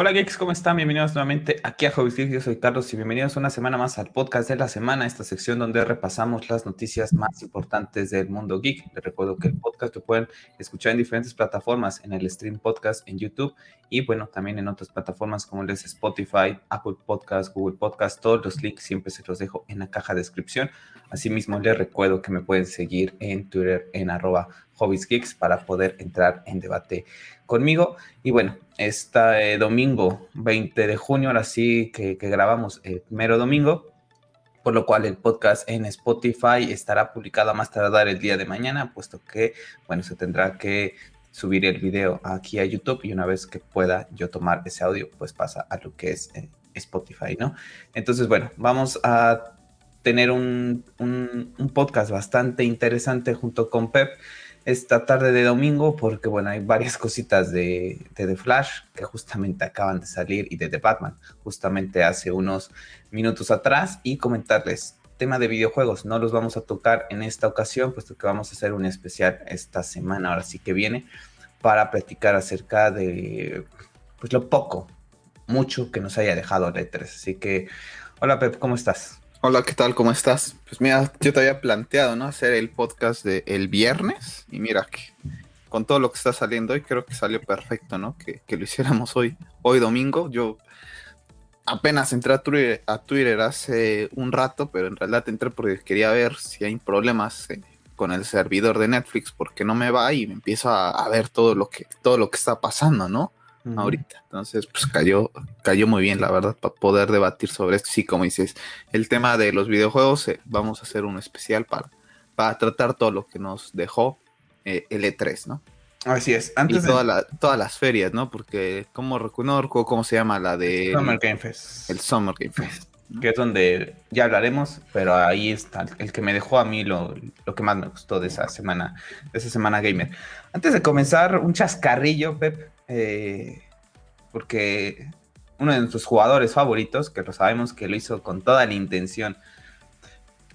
Hola geeks, ¿cómo están? Bienvenidos nuevamente aquí a Hobbies Geeks. Yo soy Carlos y bienvenidos una semana más al podcast de la semana, esta sección donde repasamos las noticias más importantes del mundo geek. Les recuerdo que el podcast lo pueden escuchar en diferentes plataformas, en el stream podcast en YouTube y bueno, también en otras plataformas como les Spotify, Apple Podcast, Google Podcast. Todos los links siempre se los dejo en la caja de descripción. Asimismo, les recuerdo que me pueden seguir en Twitter en arroba para poder entrar en debate conmigo. Y bueno, este domingo 20 de junio, ahora sí que, grabamos el mero domingo, por lo cual el podcast en Spotify estará publicado a más tardar el día de mañana, puesto que, bueno, se tendrá que subir el video aquí a YouTube y una vez que pueda yo tomar ese audio, pues pasa a lo que es eh, Spotify, ¿no? Entonces, bueno, vamos a tener un, un podcast bastante interesante junto con Pep esta tarde de domingo porque, bueno, hay varias cositas de, The Flash que justamente acaban de salir y de The Batman justamente hace unos minutos atrás y comentarles tema de videojuegos. No los vamos a tocar en esta ocasión, puesto que vamos a hacer un especial esta semana, ahora sí que viene, para platicar acerca de pues lo poco, mucho que nos haya dejado Letras. Así que, hola Pep, ¿cómo estás? Hola, ¿qué tal? ¿Cómo estás? Pues mira, yo te había planteado, ¿no? Hacer el podcast de el viernes y mira que con todo lo que está saliendo hoy creo que salió perfecto, ¿no? Que, lo hiciéramos hoy, hoy domingo. Yo apenas entré a Twitter, hace un rato, pero en realidad entré porque quería ver si hay problemas eh, con el servidor de Netflix porque no me va y me empiezo a, a ver todo lo que todo lo que está pasando, ¿no? Ahorita. Entonces, pues cayó, cayó muy bien, la verdad, para poder debatir sobre esto. Sí, como dices, el tema de los videojuegos, eh, vamos a hacer un especial para, para tratar todo lo que nos dejó eh, el E3, ¿no? Así es. Antes y todas las ferias, ¿no? Porque, como recuerdo cómo se llama la de... Summer Game Fest. El Summer Game Fest. Que es donde ya hablaremos, pero ahí está el que me dejó a mí lo, lo, que más me gustó de esa semana, de esa semana gamer. Antes de comenzar, un chascarrillo, Pep. Eh, porque uno de nuestros jugadores favoritos, que lo sabemos que lo hizo con toda la intención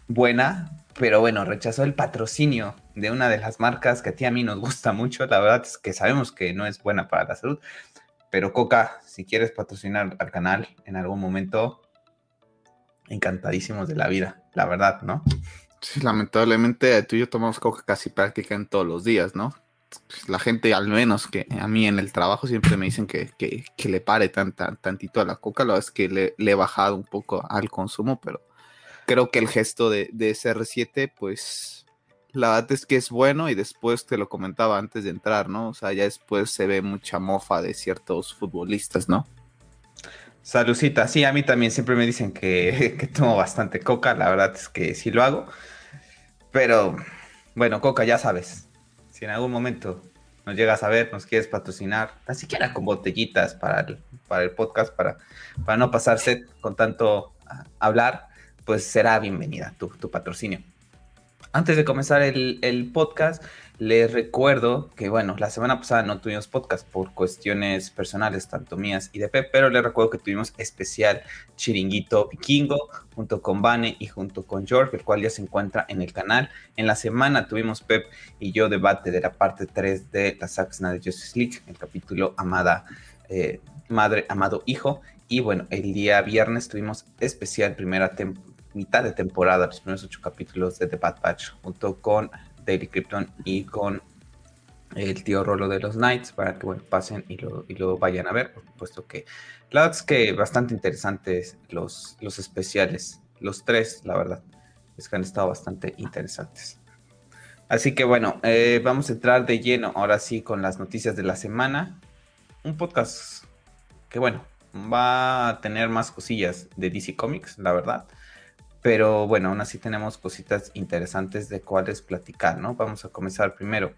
buena, pero bueno, rechazó el patrocinio de una de las marcas que a ti a mí nos gusta mucho. La verdad es que sabemos que no es buena para la salud, pero Coca, si quieres patrocinar al canal en algún momento, encantadísimos de la vida, la verdad, ¿no? Sí, lamentablemente tú y yo tomamos Coca casi prácticamente todos los días, ¿no? La gente, al menos que a mí en el trabajo, siempre me dicen que, le pare tan, tantito a la coca. Verdad es que le, he bajado un poco al consumo, pero creo que el gesto de, de CR7, pues la verdad es que es bueno y después te lo comentaba antes de entrar, ¿no? O sea, ya después se ve mucha mofa de ciertos futbolistas, ¿no? Salucita, sí, a mí también siempre me dicen que, que tomo bastante coca, la verdad es que sí lo hago, pero bueno, coca ya sabes, en algún momento nos llegas a ver, nos quieres patrocinar, ni siquiera con botellitas para el, para el podcast, para, para no pasarse con tanto ah, hablar, pues será bienvenida tu, tu patrocinio. Antes de comenzar el, el podcast, les recuerdo que, bueno, la semana pasada no tuvimos podcast por cuestiones personales, tanto mías y de Pep, pero les recuerdo que tuvimos especial Chiringuito Vikingo junto con Vane y junto con George, el cual ya se encuentra en el canal. En la semana tuvimos Pep y yo debate de la parte 3 de la Zack de Justice League, el capítulo Amada eh, Madre, Amado Hijo. Y bueno, el día viernes tuvimos especial primera mitad de temporada, los primeros ocho capítulos de The Bad Batch, junto con Daily Krypton y con el tío Rolo de los Knights para que bueno, pasen y lo, y lo vayan a ver, puesto que la verdad es que bastante interesantes los, los especiales, los tres, la verdad, es que han estado bastante interesantes. Así que bueno, eh, vamos a entrar de lleno ahora sí con las noticias de la semana. Un podcast que bueno, va a tener más cosillas de DC Comics, la verdad. Pero bueno, aún así tenemos cositas interesantes de cuáles platicar, ¿no? Vamos a comenzar primero,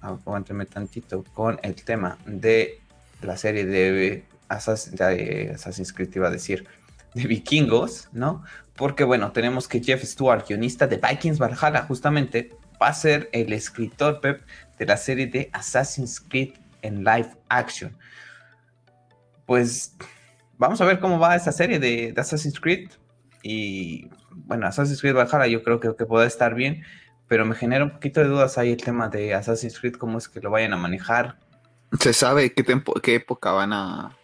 aguánteme tantito, con el tema de la serie de Assassin's, Creed, iba a decir, de vikingos, ¿no? Porque bueno, tenemos que Jeff Stewart, guionista de Vikings Valhalla, justamente va a ser el escritor de la serie de Assassin's Creed en live action. Pues vamos a ver cómo va esa serie de Assassin's Creed. Y bueno, Assassin's Creed Valhalla yo creo que, que puede estar bien, pero me genera un poquito de dudas ahí el tema de Assassin's Creed, cómo es que lo vayan a manejar. ¿Se sabe qué, qué época van a,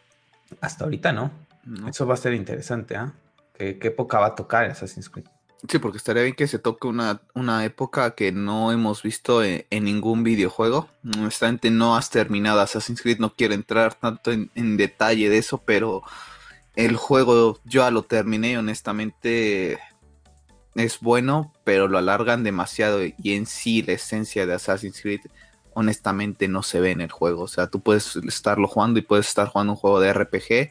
Hasta ahorita no. Eso va a ser interesante, ¿ah? ¿Qué, época va a tocar Assassin's Creed? Sí, porque estaría bien que se toque una, una época que no hemos visto en, ningún videojuego. Honestamente, no has terminado Assassin's Creed, no quiero entrar tanto en, en, detalle de eso, pero el juego yo ya lo terminé, honestamente es bueno, pero lo alargan demasiado y en sí la esencia de Assassin's Creed honestamente no se ve en el juego. O sea, tú puedes estarlo jugando y puedes estar jugando un juego de RPG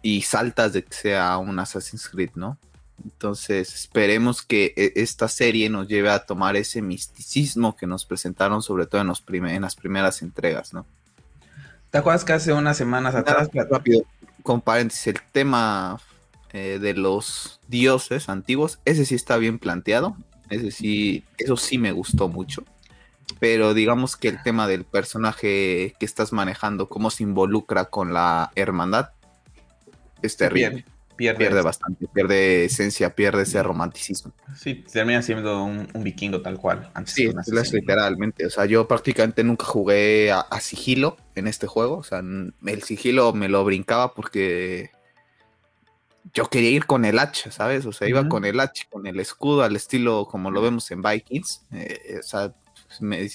y saltas de que sea un Assassin's Creed, ¿no? Entonces esperemos que e, esta serie nos lleve a tomar ese misticismo que nos presentaron sobre todo en, los en las primeras entregas, ¿no? ¿Te acuerdas que hace unas semanas atrás... Rápido, con paréntesis, el tema eh, de los dioses antiguos, ese sí está bien planteado, ese sí, eso sí me gustó mucho pero digamos que el tema del personaje que estás manejando, cómo se involucra con la hermandad, es terrible. Pierde, bastante, pierde esencia, pierde ese romanticismo. Sí, termina siendo un, vikingo tal cual. sí, es literalmente. O sea, yo prácticamente nunca jugué a, sigilo en este juego. O sea, el sigilo me lo brincaba porque yo quería ir con el hacha, ¿sabes? O sea, iba con el hacha, con el escudo al estilo como lo vemos en Vikings. Eh, o sea,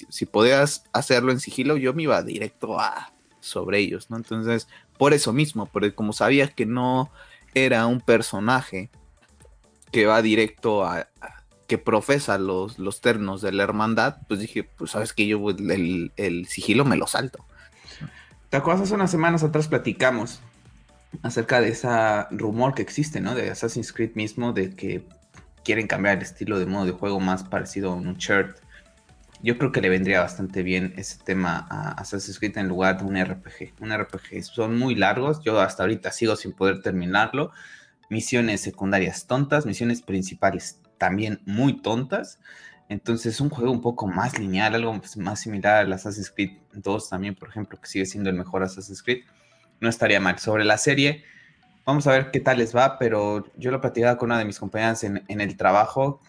si podías hacerlo en sigilo, yo me iba directo a sobre ellos, ¿no? Entonces, por eso mismo, porque como sabía que no era un personaje que va directo a, que profesa los, los ternos de la hermandad, pues dije, pues sabes que yo el, el, sigilo me lo salto. ¿Te acuerdas? Hace unas semanas atrás platicamos acerca de ese rumor que existe, ¿no? De Assassin's Creed mismo, de que quieren cambiar el estilo de modo de juego más parecido a un shirt yo creo que le vendría bastante bien ese tema a Assassin's Creed en lugar de un RPG. Un RPG son muy largos, yo hasta ahorita sigo sin poder terminarlo. Misiones secundarias tontas, misiones principales también muy tontas. Entonces, un juego un poco más lineal, algo más similar al Assassin's Creed 2 también, por ejemplo, que sigue siendo el mejor Assassin's Creed, no estaría mal. Sobre la serie, vamos a ver qué tal les va, pero yo lo platicaba con una de mis compañeras en, en el trabajo.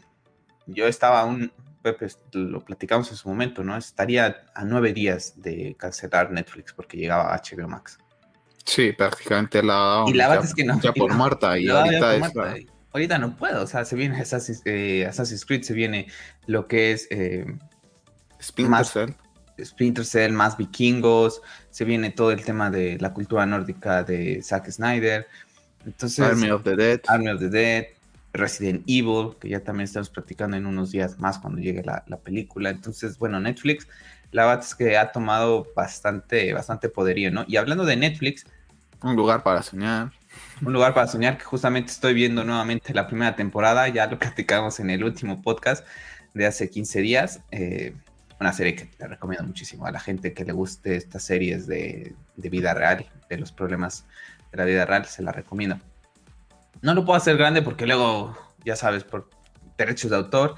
Yo estaba un, Pepe, lo platicamos en su momento, ¿no? Estaría a nueve días de cancelar Netflix porque llegaba a HBO Max. Sí, prácticamente la. Y la verdad es que no. Ya por Marta y ahorita Ahorita no puedo, o sea, se viene eh, Assassin's, Creed, se viene lo que es. Eh, Splinter Cell. Splinter Cell, más vikingos, se viene todo el tema de la cultura nórdica de Zack Snyder. Entonces, Army of the Dead. Army of the Dead. Resident Evil, que ya también estamos practicando en unos días más cuando llegue la, película. Entonces, bueno, Netflix, la verdad es que ha tomado bastante, bastante poderío, ¿no? Y hablando de Netflix. Un lugar para soñar. Un lugar para soñar, que justamente estoy viendo nuevamente la primera temporada, ya lo platicamos en el último podcast de hace 15 días. Eh, una serie que le recomiendo muchísimo a la gente que le guste estas series de, de vida real, de los problemas de la vida real, se la recomiendo. No lo puedo hacer grande porque luego, ya sabes, por derechos de autor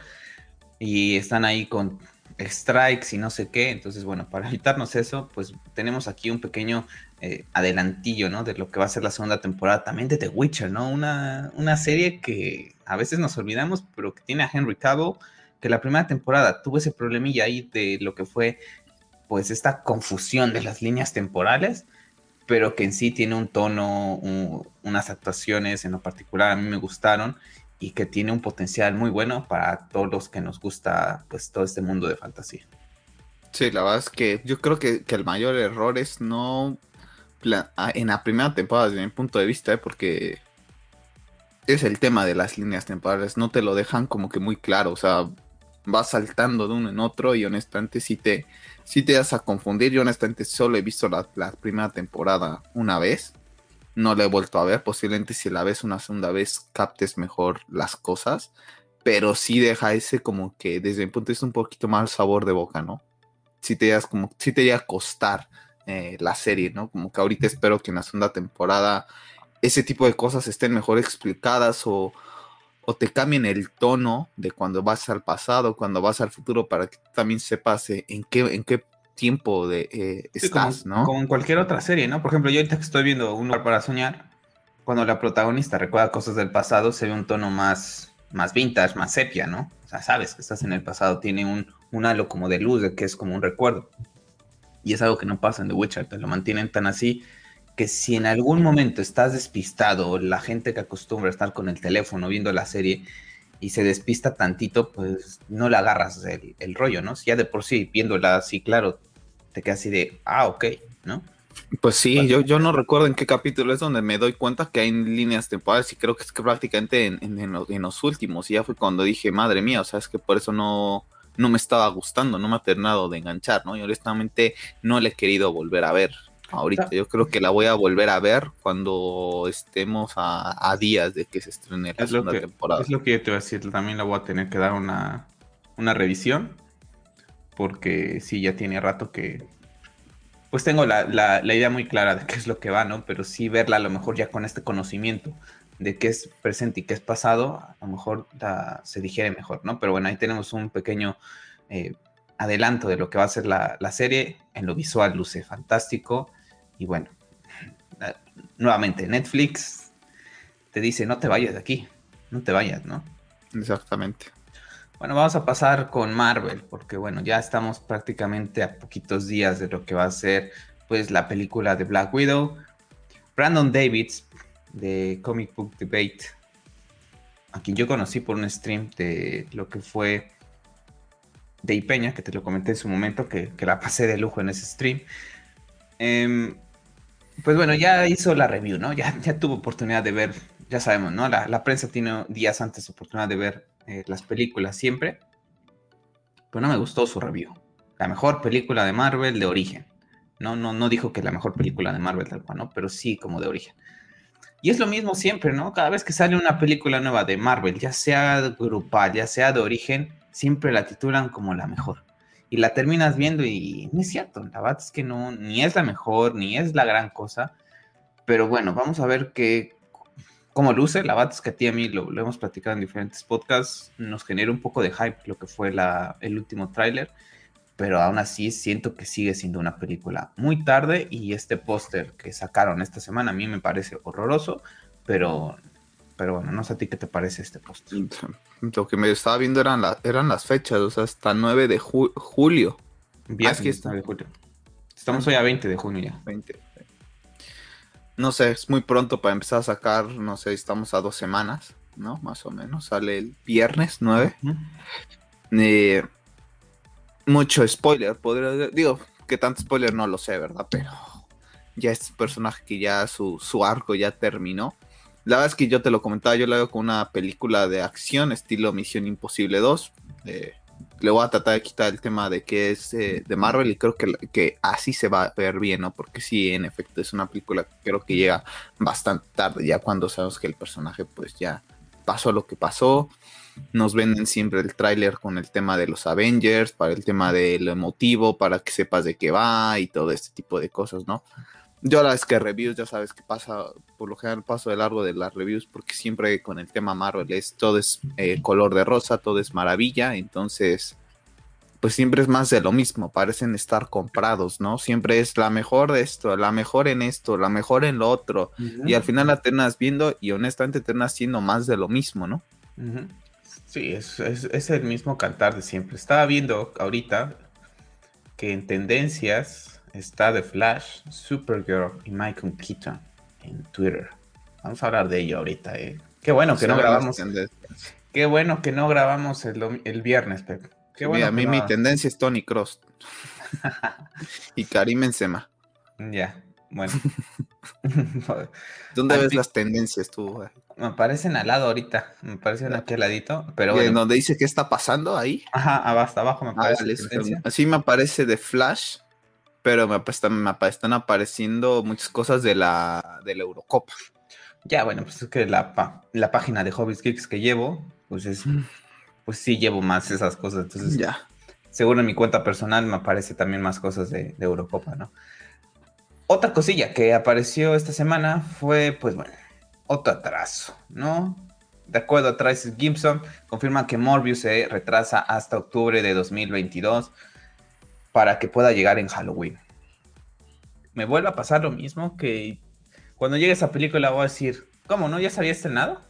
y están ahí con strikes y no sé qué. Entonces, bueno, para evitarnos eso, pues tenemos aquí un pequeño eh, adelantillo, ¿no? De lo que va a ser la segunda temporada también de The Witcher, ¿no? Una, una serie que a veces nos olvidamos, pero que tiene a Henry Cavill, que la primera temporada tuvo ese problemilla ahí de lo que fue, pues, esta confusión de las líneas temporales pero que en sí tiene un tono, unas actuaciones en lo particular a mí me gustaron y que tiene un potencial muy bueno para todos los que nos gusta pues todo este mundo de fantasía. Sí, la verdad es que yo creo que, el mayor error es no en la primera temporada desde mi punto de vista, ¿eh? porque es el tema de las líneas temporales, no te lo dejan como que muy claro, o sea, vas saltando de uno en otro y honestamente sí te, si te vas a confundir. Yo honestamente solo he visto la, primera temporada una vez. No la he vuelto a ver. Posiblemente si la ves una segunda vez captes mejor las cosas. Pero sí deja ese como que desde mi punto de vista un poquito más sabor de boca, ¿no? Si te como, si te llega a costar eh, la serie, ¿no? Como que ahorita espero que en la segunda temporada ese tipo de cosas estén mejor explicadas o, o te cambien el tono de cuando vas al pasado, cuando vas al futuro, para que también sepas eh, en qué, en qué tiempo de, eh, estás, ¿no? Como en cualquier otra serie, ¿no? Por ejemplo, yo ahorita que estoy viendo Un lugar para soñar, cuando la protagonista recuerda cosas del pasado, se ve un tono más, más vintage, más sepia, ¿no? O sea, sabes que estás en el pasado, tiene un, un halo como de luz, de que es como un recuerdo. Y es algo que no pasa en The Witcher, te lo mantienen tan así que si en algún momento estás despistado la gente que acostumbra a estar con el teléfono viendo la serie y se despista tantito, pues no le agarras el, rollo, ¿no? Si ya de por sí viéndola así, claro, te quedas así de, ah, ok, ¿no? Pues sí, yo, yo no recuerdo en qué capítulo es donde me doy cuenta que hay líneas temporales y creo que es que prácticamente en, en, los, últimos. Y ya fue cuando dije, madre mía, o sea, es que por eso no, no me estaba gustando, no me ha terminado de enganchar, ¿no? Y honestamente no le he querido volver a ver ahorita. Yo creo que la voy a volver a ver cuando estemos a, días de que se estrene la segunda temporada. Es lo que yo te voy a decir, también la voy a tener que dar una, una revisión, porque sí, ya tiene rato que... Pues tengo la, la, idea muy clara de qué es lo que va, ¿no? Pero sí verla a lo mejor ya con este conocimiento de qué es presente y qué es pasado, a lo mejor se digiere mejor, ¿no? Pero bueno, ahí tenemos un pequeño eh, adelanto de lo que va a ser la, la, serie. En lo visual luce fantástico. Y bueno, nuevamente, Netflix te dice, no te vayas de aquí, no te vayas, ¿no? Exactamente. Bueno, vamos a pasar con Marvel, porque bueno, ya estamos prácticamente a poquitos días de lo que va a ser pues la película de Black Widow. Brandon Davids de Comic Book Debate, a quien yo conocí por un stream de lo que fue de Peña, que te lo comenté en su momento, que, la pasé de lujo en ese stream. Em, pues bueno, ya hizo la review, ¿no? Ya, ya tuvo oportunidad de ver, ya sabemos, ¿no? La, prensa tiene días antes oportunidad de ver eh, las películas siempre. Pero no me gustó su review. La mejor película de Marvel de origen. No, no, no dijo que la mejor película de Marvel tal cual, ¿no? Pero sí como de origen. Y es lo mismo siempre, ¿no? Cada vez que sale una película nueva de Marvel, ya sea grupal, ya sea de origen, siempre la titulan como la mejor y la terminas viendo y no es cierto, la verdad es que no, ni es la mejor, ni es la gran cosa, pero bueno, vamos a ver qué, cómo luce, la verdad es que a ti y a mí lo, hemos platicado en diferentes podcasts, nos genera un poco de hype lo que fue la, el último tráiler, pero aún así siento que sigue siendo una película muy tarde y este póster que sacaron esta semana a mí me parece horroroso, pero pero bueno, no sé a ti qué te parece este post. Lo que me estaba viendo eran, eran las fechas, o sea, hasta 9 de julio. Viernes ah, está. de julio. Estamos hoy a 20 de junio ya. 20. No sé, es muy pronto para empezar a sacar, no sé, estamos a dos semanas, ¿no? Más o menos. Sale el viernes 9. Eh, mucho spoiler, podría digo, que tanto spoiler no lo sé, ¿verdad? Pero ya este personaje que ya su, su arco ya terminó la verdad es que yo te lo comentaba, yo lo hago con una película de acción estilo Misión Imposible 2. Eh, le voy a tratar de quitar el tema de que es eh, de Marvel y creo que, que, así se va a ver bien, ¿no? Porque sí, en efecto, es una película que creo que llega bastante tarde, ya cuando sabemos que el personaje pues ya pasó lo que pasó. Nos venden siempre el tráiler con el tema de los Avengers, para el tema de lo emotivo, para que sepas de qué va y todo este tipo de cosas, ¿no? Yo la vez que reviews, ya sabes que pasa, por lo general paso de largo de las reviews porque siempre con el tema Marvel es todo es eh, color de rosa, todo es maravilla, entonces pues siempre es más de lo mismo, parecen estar comprados, ¿no? Siempre es la mejor de esto, la mejor en esto, la mejor en lo otro, y al final la terminas viendo y honestamente terminas siendo más de lo mismo, ¿no? Sí, es, es el mismo cantar de siempre. Estaba viendo ahorita que en tendencias está The Flash, Supergirl y Michael Keaton en Twitter. Vamos a hablar de ello ahorita. Eh. Qué bueno que no grabamos. Qué bueno que no grabamos el, viernes, Pep. Qué bueno a mí mi tendencia es Tony Cross. y Karim Benzema. Ya, bueno. ¿Dónde ves las tendencias tú? Me aparecen al lado ahorita, me aparecen aquí al ladito, pero bueno. ¿Donde dice qué está pasando ahí? Ajá, hasta abajo me aparece. así me aparece de Flash, pero me, están apareciendo muchas cosas de la, de la Eurocopa. Ya, bueno, pues es que la, la página de Hobbies Geeks que llevo, pues es, mm. pues sí llevo más esas cosas. Entonces, ya. Seguro en mi cuenta personal me aparece también más cosas de, de Eurocopa, ¿no? Otra cosilla que apareció esta semana fue, pues bueno, otro atraso, ¿no? De acuerdo a Tracy Gibson, confirma que Morbius se retrasa hasta octubre de 2022 para que pueda llegar en Halloween. Me vuelve a pasar lo mismo que cuando llegue esa película voy a decir, ¿cómo no? ¿Ya se había estrenado?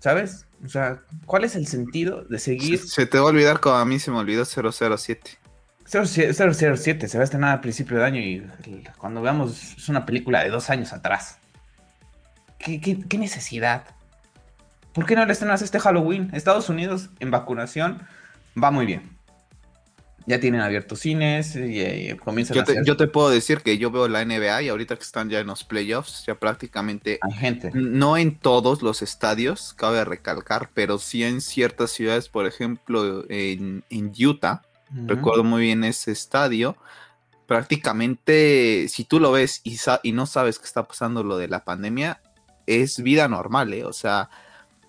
¿Sabes? O sea, ¿cuál es el sentido de seguir? Se, te va a olvidar como a mí se me olvidó 007. 007 se va a estrenar a principio de año y cuando veamos es una película de dos años atrás. ¿Qué, qué necesidad? ¿Por qué no le estrenas este Halloween? Estados Unidos en vacunación va muy bien ya tienen abiertos cines y, comienzan yo a te, Yo te puedo decir que yo veo la NBA y ahorita que están ya en los playoffs, ya prácticamente... Hay gente. No en todos los estadios, cabe recalcar, pero sí en ciertas ciudades, por ejemplo, en, Utah, recuerdo muy bien ese estadio, prácticamente si tú lo ves y, y no sabes qué está pasando lo de la pandemia, es vida normal, ¿eh? O sea,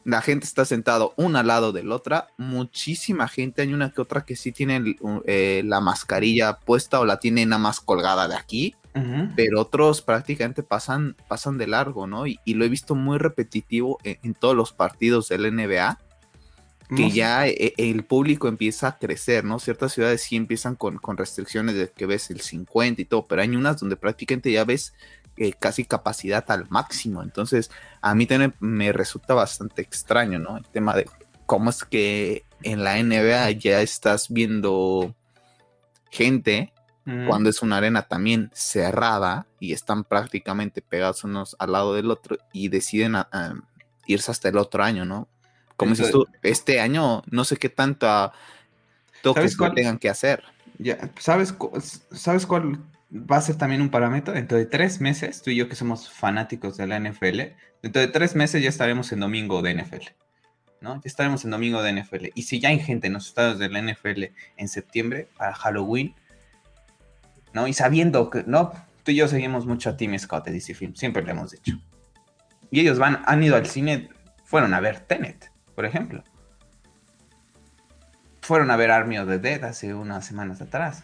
la gente está sentado una al lado del otra, muchísima gente, hay una que otra que sí tiene eh, la mascarilla puesta o la tiene nada más colgada de aquí, pero otros prácticamente pasan, pasan de largo, ¿no? Y, lo he visto muy repetitivo en, todos los partidos del NBA, que ya eh, el público empieza a crecer, ¿no? Ciertas ciudades sí empiezan con, con restricciones de que ves el 50 y todo, pero hay unas donde prácticamente ya ves eh, casi capacidad al máximo. Entonces, a mí también me resulta bastante extraño, ¿no? El tema de cómo es que en la NBA ya estás viendo gente cuando es una arena también cerrada y están prácticamente pegados unos al lado del otro y deciden irse hasta el otro año, ¿no? Como dices tú, este año no sé qué tanta toques tengan que hacer. Ya, ¿sabes, ¿Sabes cuál va a ser también un parámetro. Dentro de tres meses, tú y yo que somos fanáticos de la NFL, dentro de tres meses ya estaremos en domingo de NFL. ¿no? Ya estaremos en domingo de NFL. Y si ya hay gente en los estados de la NFL en septiembre para Halloween, ¿no? Y sabiendo que, ¿no? Tú y yo seguimos mucho a Team Scott de DC Film, siempre lo hemos dicho. Y ellos van, han ido al cine, fueron a ver Tenet, por ejemplo. Fueron a ver Army of the Dead hace unas semanas atrás.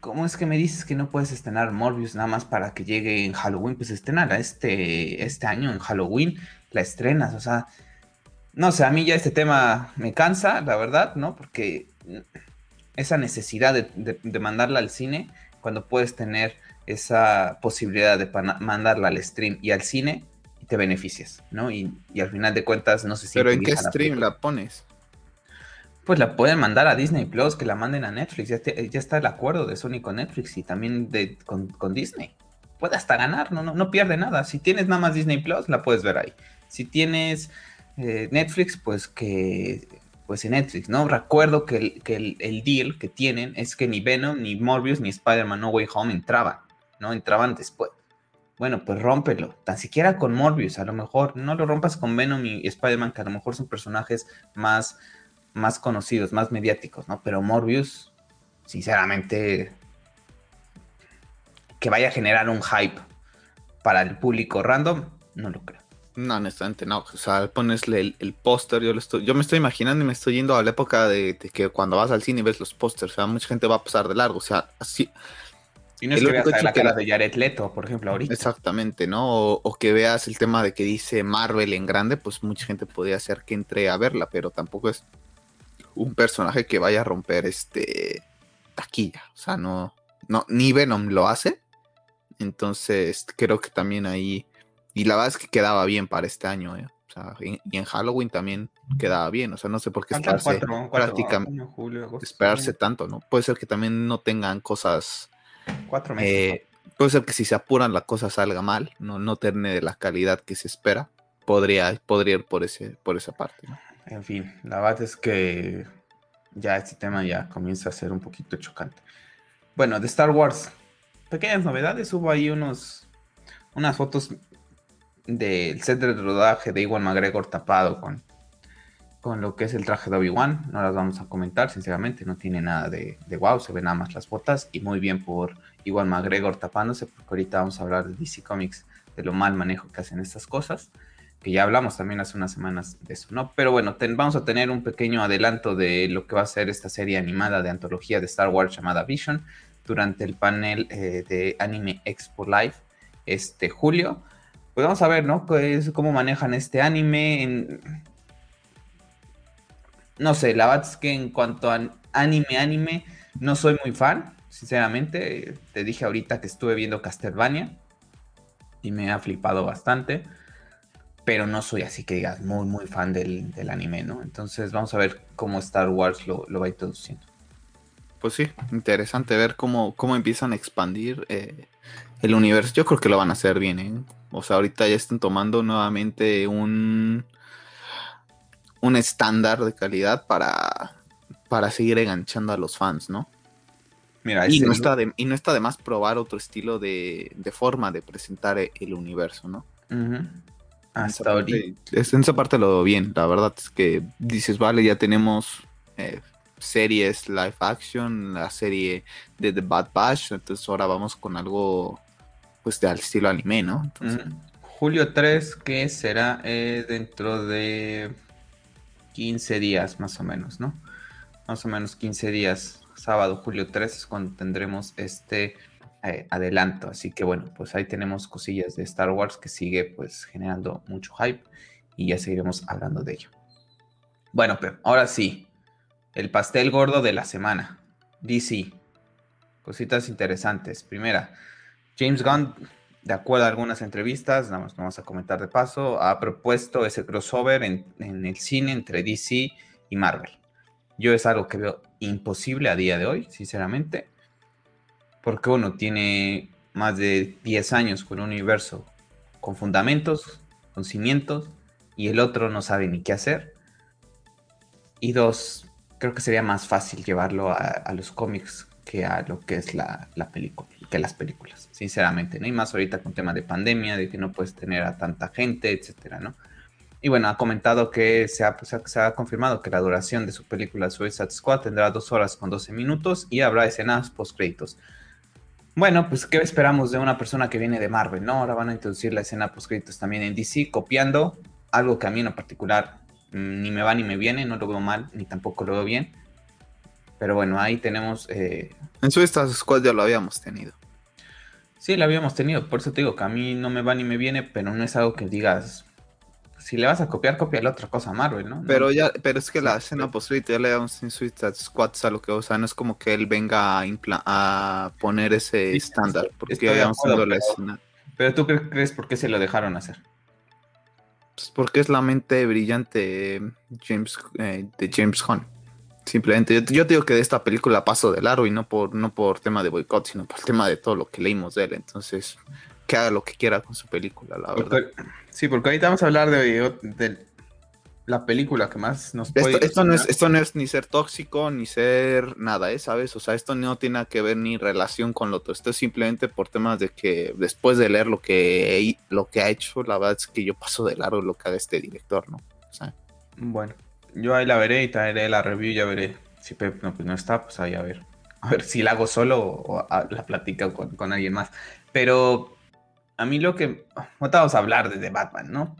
¿Cómo es que me dices que no puedes estrenar Morbius nada más para que llegue en Halloween? Pues estrenala este, este año en Halloween, la estrenas, o sea, no sé, a mí ya este tema me cansa, la verdad, ¿no? Porque esa necesidad de, mandarla al cine, cuando puedes tener esa posibilidad de mandarla al stream y al cine, y te beneficias, ¿no? Y, al final de cuentas no sé si... Pero ¿en qué stream la pones? pues la pueden mandar a Disney Plus, que la manden a Netflix. Ya, está el acuerdo de Sony con Netflix y también de, con, Disney. Puede hasta ganar, no, no, no, pierde nada. Si tienes nada más Disney Plus, la puedes ver ahí. Si tienes eh, Netflix, pues que pues en Netflix, ¿no? Recuerdo que, el, que el, deal que tienen es que ni Venom, ni Morbius, ni Spider-Man No Way Home entraban, ¿no? Entraban después. Bueno, pues rómpelo, tan siquiera con Morbius, a lo mejor no lo rompas con Venom y Spider-Man, que a lo mejor son personajes más más conocidos, más mediáticos, ¿no? Pero Morbius, sinceramente, que vaya a generar un hype para el público random, no lo creo. No, honestamente no. O sea, ponesle el, póster, yo, estoy, yo me estoy imaginando y me estoy yendo a la época de, que cuando vas al cine y ves los pósters, o sea, mucha gente va a pasar de largo. O sea, así. Y no es que veas la cara de Jared Leto, por ejemplo, ahorita. Exactamente, ¿no? O, o, que veas el tema de que dice Marvel en grande, pues mucha gente podría hacer que entre a verla, pero tampoco es un personaje que vaya a romper este taquilla. O sea, no, no, ni Venom lo hace. Entonces, creo que también ahí. Y la verdad es que quedaba bien para este año, ¿eh? O sea, y, en Halloween también quedaba bien. O sea, no sé por qué esperarse prácticamente. esperarse tanto, ¿no? Puede ser que también no tengan cosas. Cuatro meses. Eh, puede ser que si se apuran la cosa salga mal, no, no tener la calidad que se espera. Podría, podría ir por ese, por esa parte, ¿no? En fin, la verdad es que ya este tema ya comienza a ser un poquito chocante. Bueno, de Star Wars, pequeñas novedades. Hubo ahí unos, unas fotos del set de rodaje de Iwan McGregor tapado con, con lo que es el traje de Obi-Wan. No las vamos a comentar, sinceramente. No tiene nada de, de, wow, se ven nada más las botas. Y muy bien por Iwan McGregor tapándose, porque ahorita vamos a hablar de DC Comics, de lo mal manejo que hacen estas cosas que ya hablamos también hace unas semanas de eso, ¿no? Pero bueno, vamos a tener un pequeño adelanto de lo que va a ser esta serie animada de antología de Star Wars llamada Vision durante el panel eh, de Anime Expo Live este julio. Pues vamos a ver, ¿no? ¿Cómo manejan este anime? No sé, la verdad es que en cuanto a anime, anime, no soy muy fan, sinceramente. Te dije ahorita que estuve viendo Castlevania y me ha flipado bastante pero no soy así que digas muy, muy fan del, anime, ¿no? Entonces vamos a ver cómo Star Wars lo, va introduciendo. pues sí, interesante ver cómo, cómo empiezan a expandir eh, el universo. Yo creo que lo van a hacer bien, ¿eh? O sea, ahorita ya están tomando nuevamente un, un estándar de calidad para, para seguir enganchando a los fans, ¿no? Mira, y, no está de, y no está de más probar otro estilo de, forma de presentar el universo, ¿no? Hasta ahorita. En esa parte lo veo bien. La verdad es que dices, vale, ya tenemos eh, series live action, la serie de The Bad Batch, entonces ahora vamos con algo pues de al estilo anime, ¿no? Julio 3, que será eh, dentro de 15 días más o menos, ¿no? Más o menos 15 días. Sábado, julio 3 es cuando tendremos este eh, adelanto. Así que bueno, pues ahí tenemos cosillas de Star Wars que sigue pues generando mucho hype y ya seguiremos hablando de ello. Bueno, pero ahora sí, el pastel gordo de la semana. DC. Cositas interesantes. Primera, James Gunn, de acuerdo a algunas entrevistas, vamos, vamos a comentar de paso, ha propuesto ese crossover en, el cine entre DC y Marvel. Yo es algo que veo imposible a día de hoy, sinceramente, porque uno tiene más de 10 años con un universo con fundamentos, con cimientos, y el otro no sabe ni qué hacer. Y dos, creo que sería más fácil llevarlo a, los cómics que a lo que es la, película, que las películas, sinceramente, ¿no? Y más ahorita con tema de pandemia, de que no puedes tener a tanta gente, etcétera, ¿no? Y bueno, ha comentado que se ha, se ha, confirmado que la duración de su película Suicide Squad tendrá dos horas con 12 minutos y habrá escenas post-créditos. Bueno, pues ¿qué esperamos de una persona que viene de Marvel, no? Ahora van a introducir la escena post-créditos también en DC, copiando algo que a mí en particular Mm, ni me va ni me viene, no lo veo mal, ni tampoco lo veo bien. Pero bueno, ahí tenemos... Eh... En Suicide Squad ya lo habíamos tenido. Sí, lo habíamos tenido, por eso te digo que a mí no me va ni me viene, pero no es algo que digas, si le vas a copiar, copia la otra cosa a Marvel, ¿no? Pero ya, pero es que la escena post ya le damos en Suicide Squad a lo que, o sea, no es como que él venga a, a poner ese estándar, porque ya habíamos tenido la escena. Pero tú crees por qué se lo dejaron hacer? Pues porque es la mente brillante James, eh, de James Hunt. Simplemente, yo, digo que de esta película paso de largo y no por, no por tema de boicot, sino por el tema de todo lo que leímos de él. Entonces, que haga lo que quiera con su película, la verdad. sí, porque ahorita vamos a hablar de, de, la película que más nos puede esto, esto no es esto no es ni ser tóxico ni ser nada ¿eh? sabes o sea esto no tiene que ver ni relación con lo otro esto es simplemente por temas de que después de leer lo que lo que ha hecho la verdad es que yo paso de largo lo que haga este director no bueno yo ahí la veré y traeré la review y ya veré si Pep no, pues no está pues ahí a ver a ver si la hago solo o, la platica con, con, alguien más pero a mí lo que vamos a hablar de Batman no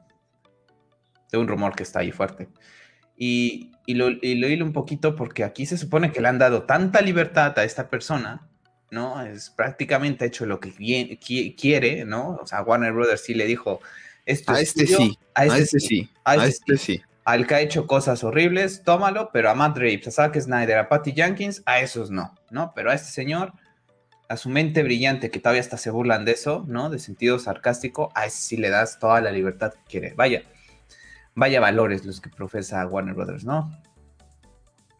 de un rumor que está ahí fuerte. Y, y, lo, y lo hilo un poquito porque aquí se supone que le han dado tanta libertad a esta persona, ¿no? Es prácticamente hecho lo que quiere, ¿no? O sea, Warner Brothers sí le dijo, esto a, este sí, a, este, este sí, a este, este sí, Al que ha hecho cosas horribles, tómalo, pero a Matt Reeves, a Zack Snyder, a Patty Jenkins, a esos no, ¿no? Pero a este señor, a su mente brillante, que todavía hasta se burlan de eso, ¿no? De sentido sarcástico, a ese sí le das toda la libertad que quiere. Vaya, vaya valores los que profesa Warner Brothers, ¿no?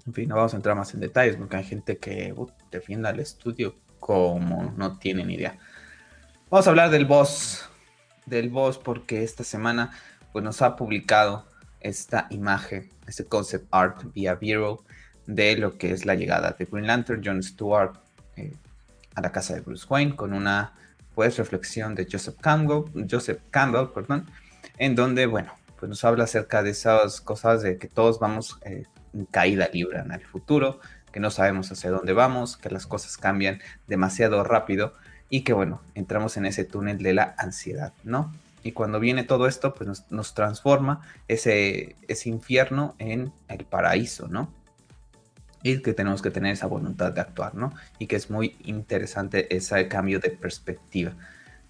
En fin, no vamos a entrar más en detalles porque hay gente que uh, defienda al estudio como no tienen idea. Vamos a hablar del boss, del boss porque esta semana pues, nos ha publicado esta imagen, este concept art vía Vero de lo que es la llegada de Green Lantern, John Stewart eh, a la casa de Bruce Wayne con una pues reflexión de Joseph Campbell, Joseph Campbell, perdón, en donde bueno pues nos habla acerca de esas cosas de que todos vamos eh, en caída libre en el futuro, que no sabemos hacia dónde vamos, que las cosas cambian demasiado rápido y que bueno, entramos en ese túnel de la ansiedad, ¿no? Y cuando viene todo esto, pues nos, transforma ese, infierno en el paraíso, ¿no? Y que tenemos que tener esa voluntad de actuar, ¿no? Y que es muy interesante ese cambio de perspectiva.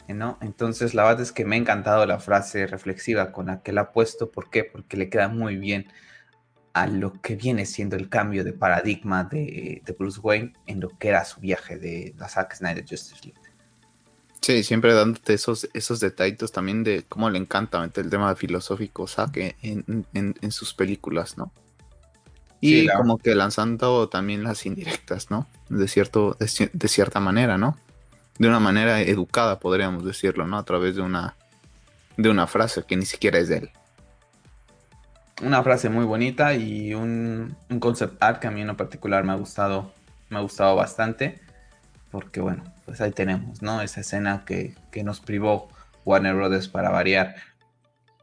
¿no? Entonces la verdad es que me ha encantado la frase reflexiva con la que la ha puesto. ¿Por qué? Porque le queda muy bien a lo que viene siendo el cambio de paradigma de, Bruce Wayne en lo que era su viaje de la Zack Snyder Justice League. Sí, siempre dándote esos, esos detallitos también de cómo le encanta el tema filosófico Zack en, en, sus películas, ¿no? Y como que lanzando también las indirectas, ¿no? De, cierto, de, cierta manera, ¿no? De una manera educada, podríamos decirlo, ¿no? A través de una, de una frase que ni siquiera es de él. Una frase muy bonita y un, un concept art que a mí en lo particular me ha gustado, me ha gustado bastante. Porque bueno, pues ahí tenemos, ¿no? Esa escena que, que nos privó Warner Brothers para variar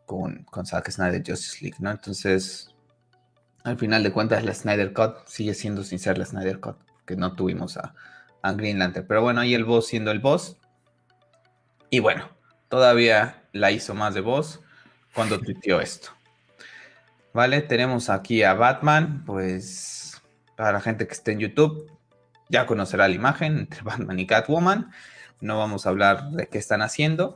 con, con Zack Snyder Justice League, ¿no? Entonces, al final de cuentas la Snyder Cut sigue siendo sin ser la Snyder Cut, que no tuvimos a, a Green Lantern. Pero bueno, ahí el boss siendo el boss. Y bueno, todavía la hizo más de boss cuando tuiteó esto. Vale, tenemos aquí a Batman, pues para la gente que esté en YouTube, ya conocerá la imagen entre Batman y Catwoman. No vamos a hablar de qué están haciendo.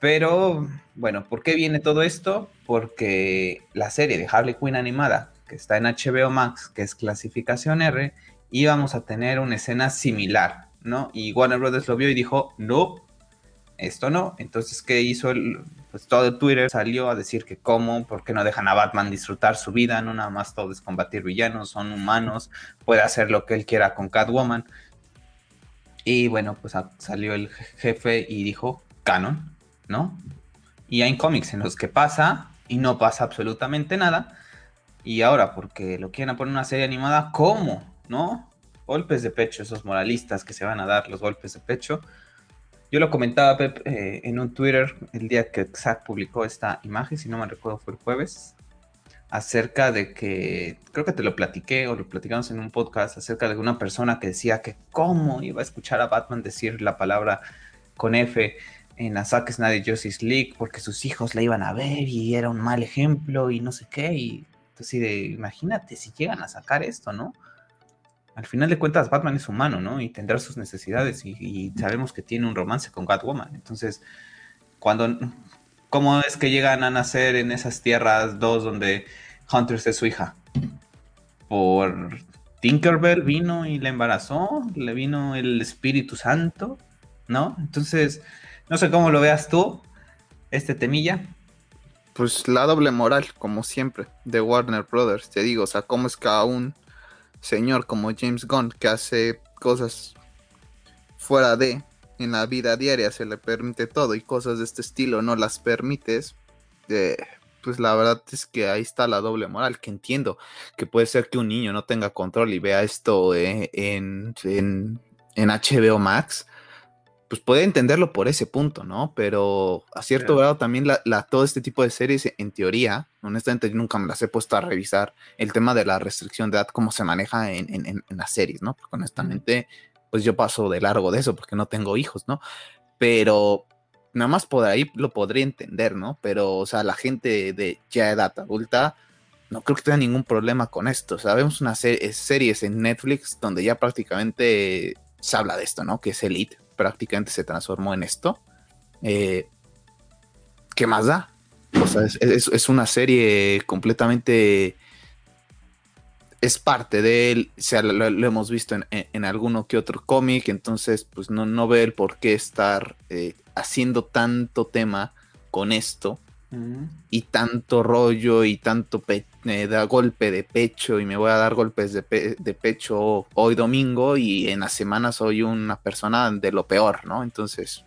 Pero bueno, ¿por qué viene todo esto? Porque la serie de Harley Quinn animada que está en HBO Max, que es clasificación R, íbamos a tener una escena similar, ¿no? Y Warner Brothers lo vio y dijo, no, esto no. Entonces, ¿qué hizo? El, pues todo Twitter salió a decir que cómo, por qué no dejan a Batman disfrutar su vida, no nada más todo es combatir villanos, son humanos, puede hacer lo que él quiera con Catwoman. Y bueno, pues salió el jefe y dijo, canon, ¿no? Y hay cómics en los que pasa y no pasa absolutamente nada. Y ahora, porque lo quieren poner una serie animada, ¿cómo? ¿No? Golpes de pecho, esos moralistas que se van a dar los golpes de pecho. Yo lo comentaba, Pep, eh, en un Twitter el día que Zack publicó esta imagen, si no me recuerdo fue el jueves, acerca de que, creo que te lo platiqué o lo platicamos en un podcast, acerca de una persona que decía que cómo iba a escuchar a Batman decir la palabra con F en la Zack Snyder League porque sus hijos la iban a ver y era un mal ejemplo y no sé qué, y así de, imagínate si llegan a sacar esto, ¿no? Al final de cuentas, Batman es humano, ¿no? Y tendrá sus necesidades y, sabemos que tiene un romance con Catwoman. Entonces, cuando, ¿cómo es que llegan a nacer en esas tierras dos donde Hunter es su hija? Por Tinkerbell vino y la embarazó, le vino el Espíritu Santo, ¿no? Entonces, no sé cómo lo veas tú, este temilla pues la doble moral, como siempre, de Warner Brothers. Te digo, o sea, cómo es que a un señor como James Gunn, que hace cosas fuera de, en la vida diaria se le permite todo y cosas de este estilo no las permites, eh, pues la verdad es que ahí está la doble moral, que entiendo que puede ser que un niño no tenga control y vea esto eh, en, en, en HBO Max pues puede entenderlo por ese punto, ¿no? Pero a cierto grado también la, todo este tipo de series, en teoría, honestamente yo nunca me las he puesto a revisar, el tema de la restricción de edad, cómo se maneja en, en, las series, ¿no? Porque honestamente, pues yo paso de largo de eso porque no tengo hijos, ¿no? Pero nada más por ahí lo podría entender, ¿no? Pero, o sea, la gente de ya edad adulta, no creo que tenga ningún problema con esto. Sabemos unas series en Netflix donde ya prácticamente se habla de esto, ¿no? Que es Elite prácticamente se transformó en esto. Eh, ¿Qué más da? O sea, es, una serie completamente... Es parte de él, o sea, lo, hemos visto en, alguno que otro cómic, entonces pues no, no ve por qué estar eh, haciendo tanto tema con esto y tanto rollo y tanto me da golpe de pecho y me voy a dar golpes de, pecho hoy domingo y en la semana soy una persona de lo peor, ¿no? Entonces,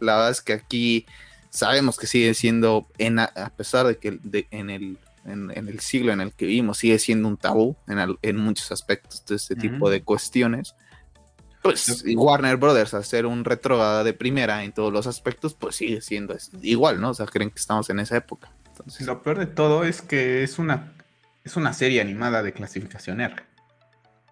la verdad es que aquí sabemos que sigue siendo, en, a pesar de que en, el, en, el siglo en el que vivimos, sigue siendo un tabú en, muchos aspectos de este tipo de cuestiones pues Warner Brothers hacer un retrógrada de primera en todos los aspectos, pues sigue siendo igual, ¿no? O sea, creen que estamos en esa época. Entonces... Lo peor de todo es que es una, es una serie animada de clasificación R.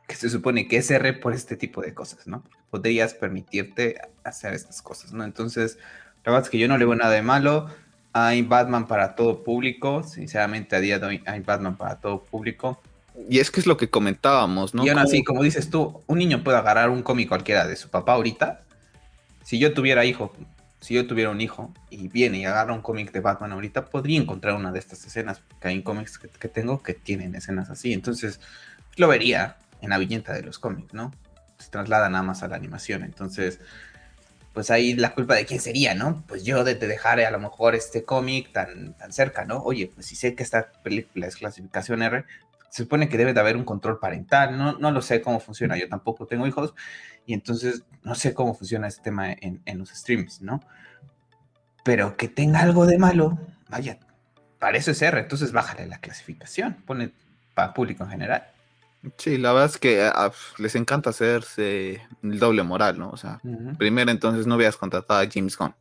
Que se supone que es R por este tipo de cosas, ¿no? Podrías permitirte hacer estas cosas, ¿no? Entonces, la verdad es que yo no le veo nada de malo. Hay Batman para todo público. Sinceramente, a día de hoy hay Batman para todo público. Y es que es lo que comentábamos, ¿no? Y aún así, como dices tú, un niño puede agarrar un cómic cualquiera de su papá ahorita. Si yo tuviera hijo, si yo tuviera un hijo y viene y agarra un cómic de Batman ahorita, podría encontrar una de estas escenas, porque hay cómics que, tengo que tienen escenas así. Entonces, lo vería en la viñeta de los cómics, ¿no? Se traslada nada más a la animación. Entonces, pues ahí la culpa de quién sería, ¿no? Pues yo de te dejar a lo mejor este cómic tan, tan cerca, ¿no? Oye, pues si sé que esta película es clasificación R, se supone que debe de haber un control parental, no, no lo sé cómo funciona, yo tampoco tengo hijos y entonces no sé cómo funciona este tema en, en los streams, ¿no? Pero que tenga algo de malo, vaya, para eso es R, entonces bájale la clasificación, pone para público en general. Sí, la verdad es que ah, les encanta hacerse el doble moral, ¿no? O sea, primero entonces no hubieras contratado a James Gunn.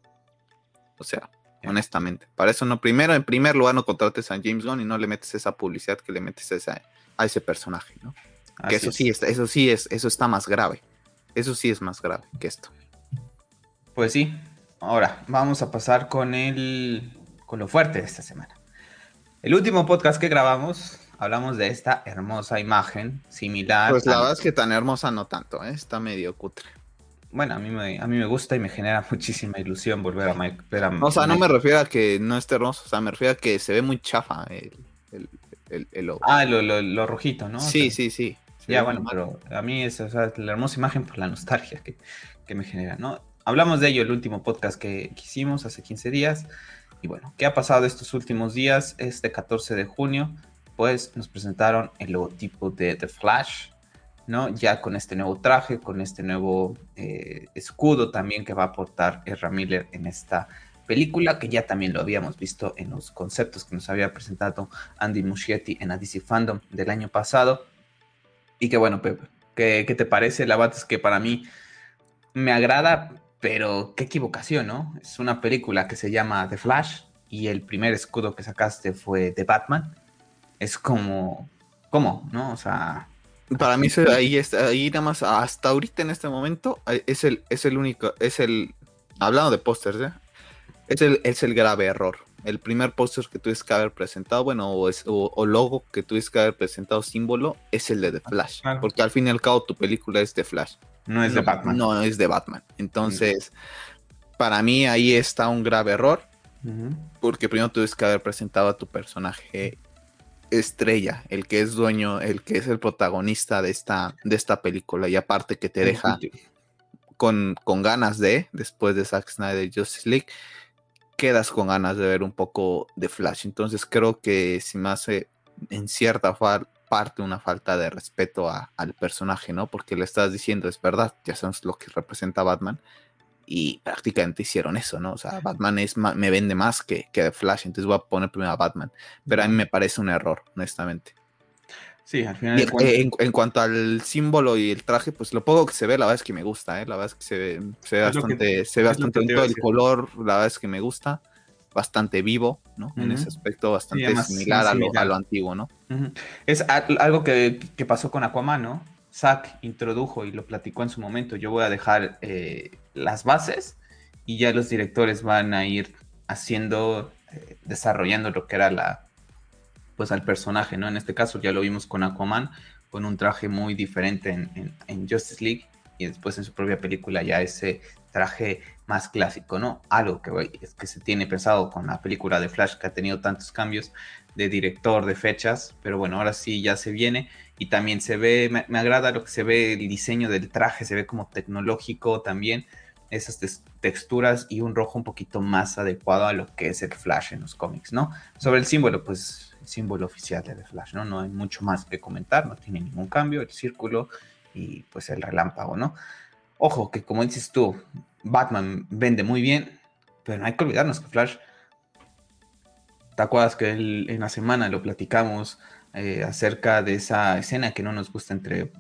O sea, honestamente. Para eso no, primero, en primer lugar, no contrates a James Gunn y no le metes esa publicidad que le metes a, esa, a ese personaje, ¿no? que eso sí, está, eso sí es, eso está más grave. Eso sí es más grave que esto. Pues sí. Ahora, vamos a pasar con el. con lo fuerte de esta semana. El último podcast que grabamos, hablamos de esta hermosa imagen similar. Pues la verdad es que tan hermosa no tanto, ¿eh? está medio cutre. Bueno, a mí, me, a mí me gusta y me genera muchísima ilusión volver a Mike. Ver o sea, no me refiero a que no esté hermoso, o sea, me refiero a que se ve muy chafa el, el, logo. Ah, lo, lo, rojito, ¿no? Sí, sí, sí. Ya, bueno, pero a mí es o sea, la hermosa imagen por la nostalgia que, que, me genera, ¿no? Hablamos de ello el último podcast que, que hicimos hace 15 días. Y bueno, ¿qué ha pasado estos últimos días? Este 14 de junio, pues nos presentaron el logotipo de The Flash, ¿no? Ya con este nuevo traje, con este nuevo eh, escudo también que va a aportar Ezra Miller en esta película, que ya también lo habíamos visto en los conceptos que nos había presentado Andy Muschietti en DC Fandom del año pasado. Y que bueno, Pepe, ¿qué, qué te parece? La verdad es que para mí me agrada, pero qué equivocación, ¿no? Es una película que se llama The Flash y el primer escudo que sacaste fue de Batman. Es como, ¿cómo? ¿No? O sea... Para mí ahí, está, ahí nada más, hasta ahorita en este momento, eh, es el, es el único, es el, hablando de pósters, ¿eh? es, el, es el grave error. El primer póster que tuviste que haber presentado, bueno, o, es, o, logo que tuviste que haber presentado, símbolo, es el de The Flash. Porque al fin y al cabo tu película es The Flash. No es de Batman. No es de Batman. Entonces, para mí ahí está un grave error. Porque primero tuviste que haber presentado a tu personaje estrella, el que es dueño, el que es el protagonista de esta, de esta película. Y aparte que te deja con, con ganas de, después de Zack Snyder Justice League, quedas con ganas de ver un poco de Flash. Entonces creo que si me hace en cierta parte una falta de respeto al personaje, ¿no? Porque le estás diciendo, es verdad, ya sabes lo que representa Batman. Y prácticamente hicieron eso, ¿no? O sea, Batman es me vende más que, que Flash, entonces voy a poner primero a Batman. Pero a mí me parece un error, honestamente. Sí, al final. en, cuanto al símbolo y el traje, pues lo poco que se ve, la verdad es que me gusta, ¿eh? La verdad es que se ve, se ve bastante, se ve bastante bonito. El color, la verdad es que me gusta bastante vivo, ¿no? En ese aspecto, bastante similar, a lo, antiguo, ¿no? Es algo que, pasó con Aquaman, ¿no? Zack introdujo y lo platicó en su momento. Yo voy a dejar eh, las bases y ya los directores van a ir haciendo, eh, desarrollando lo que era la, pues al personaje, ¿no? En este caso ya lo vimos con Aquaman, con un traje muy diferente en, en Justice League y después en su propia película ya ese traje más clásico, ¿no? Algo que, es que se tiene pensado con la película de Flash que ha tenido tantos cambios de director, de fechas, pero bueno, ahora sí ya se viene y también se ve, me, agrada lo que se ve, el diseño del traje, se ve como tecnológico también, esas texturas y un rojo un poquito más adecuado a lo que es el Flash en los cómics, ¿no? Sobre el símbolo, pues símbolo oficial de Flash, ¿no? No hay mucho más que comentar, no tiene ningún cambio, el círculo y pues el relámpago, ¿no? Ojo, que como dices tú, Batman vende muy bien, pero no hay que olvidarnos que Flash, ¿te acuerdas que en la semana lo platicamos eh, acerca de esa escena que no nos gusta entre,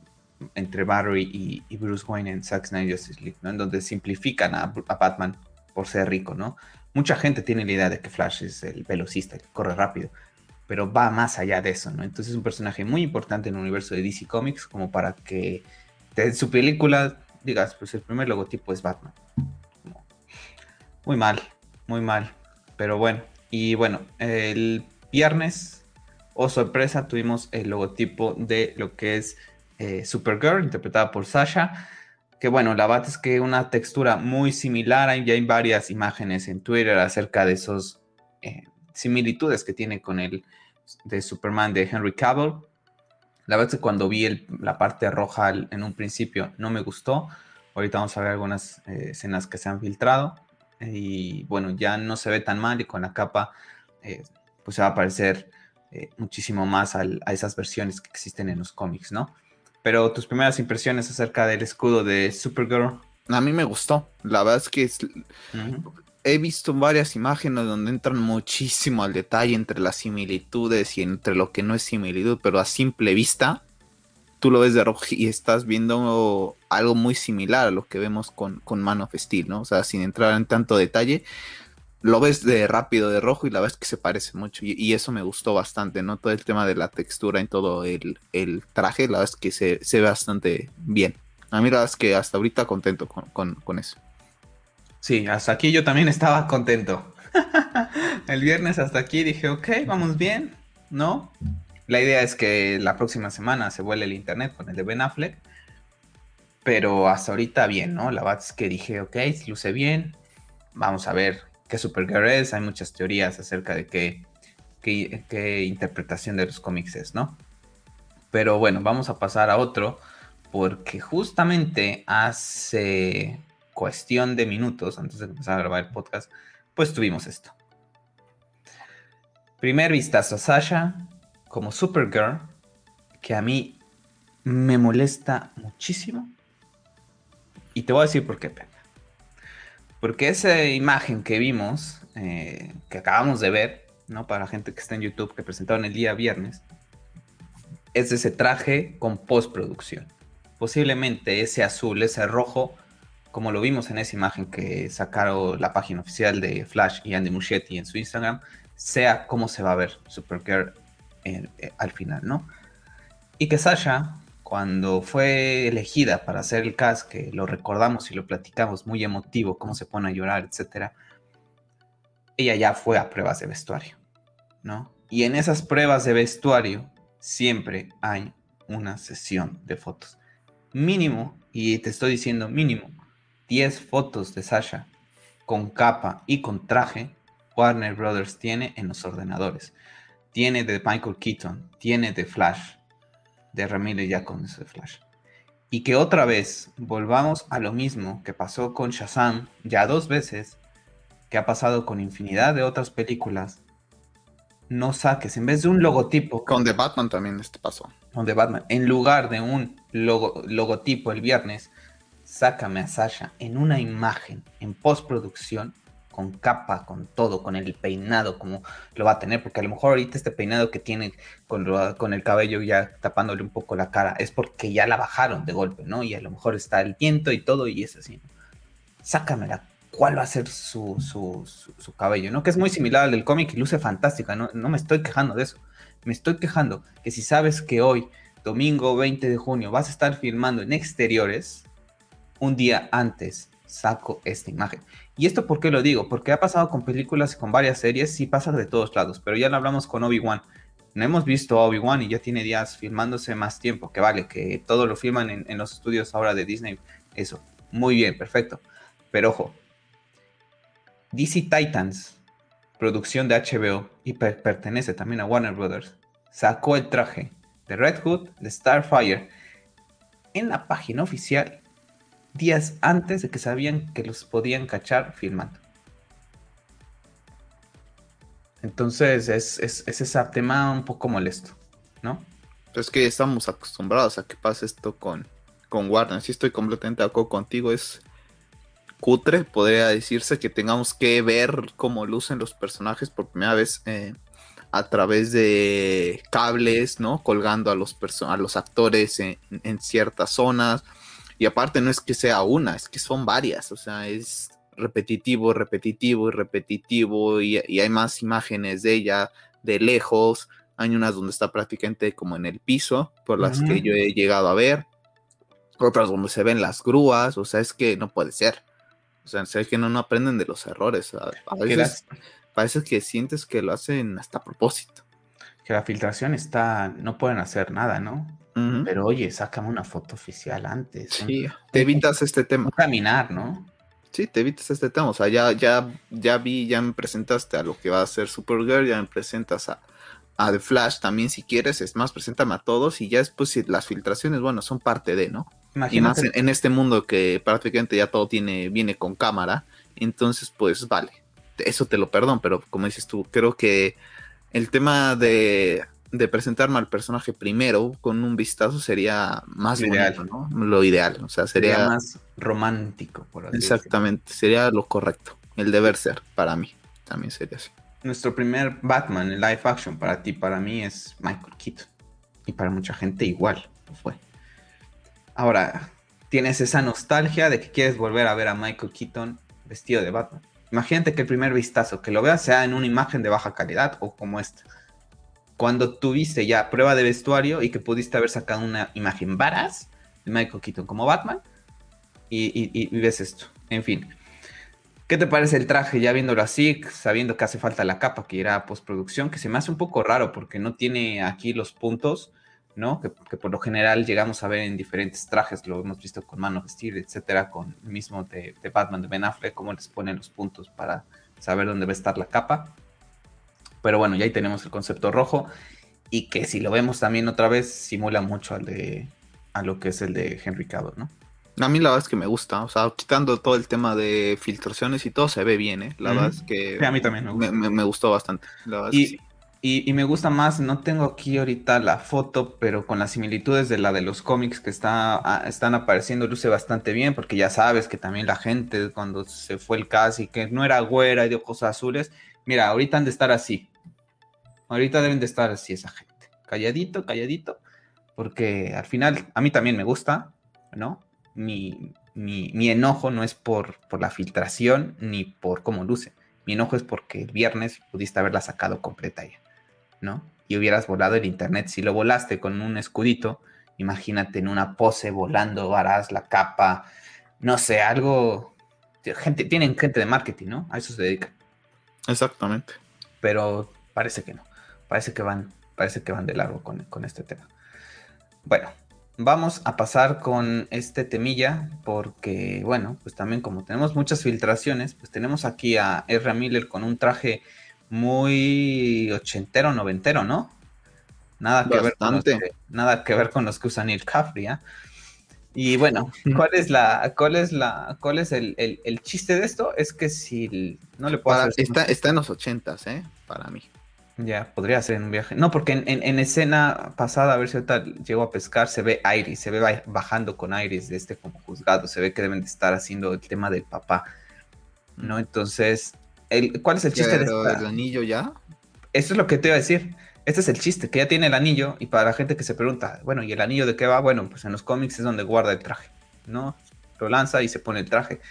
entre Barry y, Bruce Wayne en Zack Justice League, ¿no? En donde simplifican a, Batman por ser rico, ¿no? Mucha gente tiene la idea de que Flash es el velocista, que corre rápido, pero va más allá de eso, ¿no? Entonces es un personaje muy importante en el universo de DC Comics como para que su película digas, pues el primer logotipo es Batman. Muy mal, muy mal. Pero bueno, y bueno, el viernes, o oh sorpresa, tuvimos el logotipo de lo que es eh, Supergirl, interpretada por Sasha. Que bueno, la verdad es que una textura muy similar. Ya hay varias imágenes en Twitter acerca de esos eh, similitudes que tiene con el de Superman de Henry Cavill. La verdad es que cuando vi la parte roja en un principio no me gustó. Ahorita vamos a ver algunas eh, escenas que se han filtrado. Y bueno, ya no se ve tan mal y con la capa eh, pues se va a parecer muchísimo más a esas versiones que existen en los cómics, ¿no? Pero tus primeras impresiones acerca del escudo de Supergirl. A mí me gustó. La verdad es que he visto varias imágenes donde entran muchísimo al detalle entre las similitudes y entre lo que no es similitud, pero a simple vista tú lo ves de rojo y estás viendo algo muy similar a lo que vemos con, con Man of Steel, ¿no? O sea, sin entrar en tanto detalle, lo ves de rápido de rojo y la ves que se parece mucho y, eso me gustó bastante, ¿no? Todo el tema de la textura en todo el, traje, la verdad es que se, ve bastante bien. A mí la verdad es que hasta ahorita contento con, con eso. Sí, hasta aquí yo también estaba contento. el viernes hasta aquí dije, ok, vamos bien, ¿no? La idea es que la próxima semana se vuele el internet con el de Ben Affleck. Pero hasta ahorita bien, ¿no? La verdad es que dije, ok, luce bien. Vamos a ver qué Supergirl es. Hay muchas teorías acerca de qué, qué, interpretación de los cómics es, ¿no? Pero bueno, vamos a pasar a otro. Porque justamente hace cuestión de minutos antes de empezar a grabar el podcast, pues tuvimos esto. Primer vistazo a Sasha como Supergirl, que a mí me molesta muchísimo. Y te voy a decir por qué, Porque esa imagen que vimos, eh, que acabamos de ver, ¿no? Para la gente que está en YouTube, que presentaron el día viernes, es ese traje con postproducción. Posiblemente ese azul, ese rojo, como lo vimos en esa imagen que sacaron la página oficial de Flash y Andy Muschietti en su Instagram, sea cómo se va a ver Supergirl eh, al final, ¿no? Y que Sasha, cuando fue elegida para hacer el cast, que lo recordamos y lo platicamos, muy emotivo, cómo se pone a llorar, etc., ella ya fue a pruebas de vestuario, ¿no? Y en esas pruebas de vestuario siempre hay una sesión de fotos. Mínimo, y te estoy diciendo mínimo, 10 fotos de Sasha con capa y con traje, Warner Brothers tiene en los ordenadores. Tiene de Michael Keaton, tiene de Flash, de Ramírez ya con ese Flash. Y que otra vez volvamos a lo mismo que pasó con Shazam ya dos veces, que ha pasado con infinidad de otras películas. No saques, en vez de un logotipo. Con The Batman también este pasó. Con The Batman. En lugar de un logotipo el viernes, sácame a Sasha en una imagen en postproducción con capa, con todo, con el peinado como lo va a tener, porque a lo mejor ahorita este peinado que tiene con, con el cabello ya tapándole un poco la cara es porque ya la bajaron de golpe, ¿no? Y a lo mejor está el viento y todo y es así. Sácamela, cuál va a ser su, su, cabello, ¿no? Que es muy similar al del cómic y luce fantástica, ¿no? no me estoy quejando de eso. Me estoy quejando que si sabes que hoy, domingo 20 de junio, vas a estar filmando en exteriores, un día antes saco esta imagen. ¿Y esto por qué lo digo? Porque ha pasado con películas y con varias series, sí pasa de todos lados, pero ya lo hablamos con Obi-Wan. No hemos visto a Obi-Wan y ya tiene días filmándose más tiempo, que vale, que todo lo filman en, los estudios ahora de Disney. Eso, muy bien, perfecto. Pero ojo, DC Titans, producción de HBO y pertenece también a Warner Brothers, sacó el traje de Red Hood, de Starfire, en la página oficial días antes de que sabían que los podían cachar filmando. Entonces es, ese tema un poco molesto, ¿no? Es que estamos acostumbrados a que pase esto con, con Warner. Si estoy completamente de acuerdo contigo, es cutre, podría decirse que tengamos que ver cómo lucen los personajes por primera vez eh, a través de cables, ¿no? Colgando a los, a los actores en, en ciertas zonas y aparte no es que sea una, es que son varias, o sea, es repetitivo, repetitivo y repetitivo y, hay más imágenes de ella de lejos. Hay unas donde está prácticamente como en el piso, por las que yo he llegado a ver. Otras donde se ven las grúas, o sea, es que no puede ser. O sea, es que no, no aprenden de los errores. A, veces parece que sientes que lo hacen hasta a propósito. Que la filtración está, no pueden hacer nada, ¿no? Pero oye, sácame una foto oficial antes. Sí, te evitas este tema. Caminar, ¿no? Sí, te evitas este tema. O sea, ya, ya, ya vi, ya me presentaste a lo que va a ser Supergirl, ya me presentas a, a The Flash también si quieres. Es más, preséntame a todos y ya después si las filtraciones, bueno, son parte de, ¿no? Imagínate. Y más en, en, este mundo que prácticamente ya todo tiene, viene con cámara. Entonces, pues vale. Eso te lo perdón, pero como dices tú, creo que el tema de, de presentarme al personaje primero con un vistazo sería más Lo bonito, ideal. ¿no? Lo ideal, o sea, Sería, sería, más romántico, por así exactamente, sería lo correcto, el deber ser para mí, también sería así. Nuestro primer Batman en live action para ti, para mí, es Michael Keaton. Y para mucha gente igual fue. Ahora, tienes esa nostalgia de que quieres volver a ver a Michael Keaton vestido de Batman. Imagínate que el primer vistazo que lo veas sea en una imagen de baja calidad o como esta. Cuando tuviste ya prueba de vestuario y que pudiste haber sacado una imagen varaz de Michael Keaton como Batman y, y- y ves esto. En fin. ¿Qué te parece el traje ya viéndolo así, sabiendo que hace falta la capa que irá a postproducción? Que se me hace un poco raro porque no tiene aquí los puntos, ¿no? Que, que por lo general llegamos a ver en diferentes trajes, lo hemos visto con Man of Steel, etcétera, con el mismo de, de Batman de Ben Affleck, cómo les ponen los puntos para saber dónde va a estar la capa. Pero bueno, ya ahí tenemos el concepto rojo y que si lo vemos también otra vez simula mucho al de a lo que es el de Henry Cavill, ¿no? A mí la verdad es que me gusta, o sea, quitando todo el tema de filtraciones y todo, se ve bien, ¿eh? La Ujú. verdad es que Sí, a mí también me gusta. me, me gustó bastante. La Y, sí. y- y me gusta más, no tengo aquí ahorita la foto, pero con las similitudes de la de los cómics que está, están apareciendo, luce bastante bien, porque ya sabes que también la gente cuando se fue el cast y que no era güera y de ojos azules, mira, ahorita han de estar así. Ahorita deben de estar así esa gente. Calladito, calladito, porque al final a mí también me gusta, ¿no? Mi, mi, mi enojo no es por, por la filtración ni por cómo luce. Mi enojo es porque el viernes pudiste haberla sacado completa ya, ¿no? Y hubieras volado el internet. Si lo volaste con un escudito, imagínate en una pose volando, harás la capa, no sé, algo. Gente, tienen gente de marketing, ¿no? A eso se dedican. Exactamente. Pero parece que no. Parece que van, parece que van de largo con, con este tema. Bueno, vamos a pasar con este temilla porque, bueno, pues también como tenemos muchas filtraciones, pues tenemos aquí a Ezra Miller con un traje muy ochentero, noventero, ¿no? Nada que, ver con los que, nada que ver con los que usan Neil Caffrey, ¿ah? Y bueno, ¿cuál es la, cuál es la, cuál es el, el- el chiste de esto? Es que si no le puedo Para- hacer está, está en los ochentas, ¿eh? Para mí. Ya, podría ser en un viaje. No, porque en, en- en escena pasada, a ver si ahorita llego a pescar, se ve Iris, se ve ba- bajando con Iris de este como juzgado, se ve que deben de estar haciendo el tema del papá, ¿no? Entonces, el, ¿cuál es el chiste de esta? el anillo ya. Eso es lo que te iba a decir. Este es el chiste, que ya tiene el anillo y para la gente que se pregunta, bueno, ¿y el anillo de qué va? Bueno, pues en los cómics es donde guarda el traje, ¿no? Lo lanza y se pone el traje.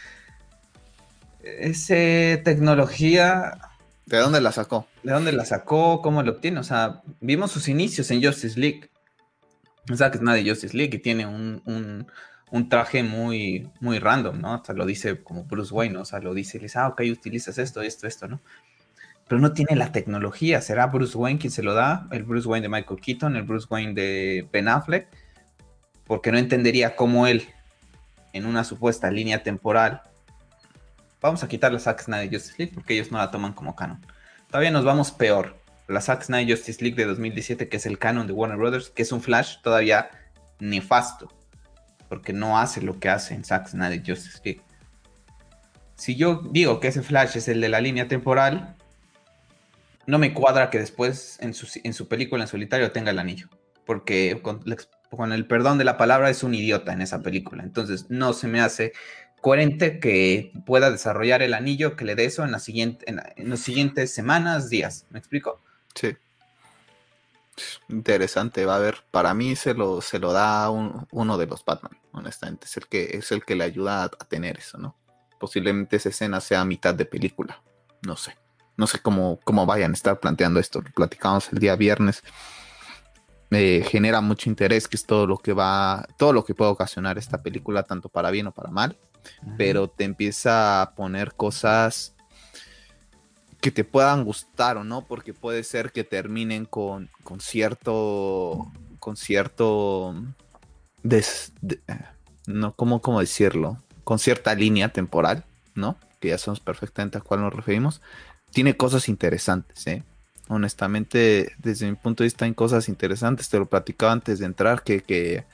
Ese tecnología ¿De dónde la sacó? ¿De dónde la sacó? ¿Cómo lo obtiene? O sea, vimos sus inicios en Justice League. O sea, que es nada de Justice League y tiene un, un- un traje muy, muy random, ¿no? Sea, lo dice como Bruce Wayne, ¿no? o sea, lo dice le dice, ah, ok, utilizas esto, esto, esto, ¿no? Pero no tiene la tecnología. ¿Será Bruce Wayne quien se lo da? El Bruce Wayne de Michael Keaton, el Bruce Wayne de Ben Affleck, porque no entendería cómo él, en una supuesta línea temporal, vamos a quitar la Zack Snyder Justice League porque ellos no la toman como canon. Todavía nos vamos peor. La Zack Snyder Justice League de 2017, que es el canon de Warner Brothers, que es un Flash todavía nefasto, porque no hace lo que hace en Zack Snyder Justice League. Si yo digo que ese Flash es el de la línea temporal, no me cuadra que después en su, en su película en solitario tenga el anillo, porque con, con el perdón de la palabra es un idiota en esa película. Entonces no se me hace coherente que pueda desarrollar el anillo que le dé eso en, las siguientes semanas, días. ¿Me explico? Sí. Interesante, va a ver. Para mí se lo, se lo da un- uno de los Batman, honestamente. Es el que, es el que le ayuda a, tener eso, ¿no? Posiblemente esa escena sea mitad de película. No sé. No sé cómo, cómo vayan a estar planteando esto. Lo platicamos el día viernes. Me genera mucho interés, que es todo lo que va, todo lo que puede ocasionar esta película, tanto para bien o para mal pero te empieza a poner cosas que te puedan gustar o no, porque puede ser que terminen con, con cierto, con cierto, no, ¿cómo, cómo decirlo? Con cierta línea temporal, ¿no? Que ya sabemos perfectamente a cuál nos referimos. Tiene cosas interesantes, ¿eh? Honestamente, desde mi punto de vista, hay cosas interesantes. Te lo platicaba antes de entrar, que, que,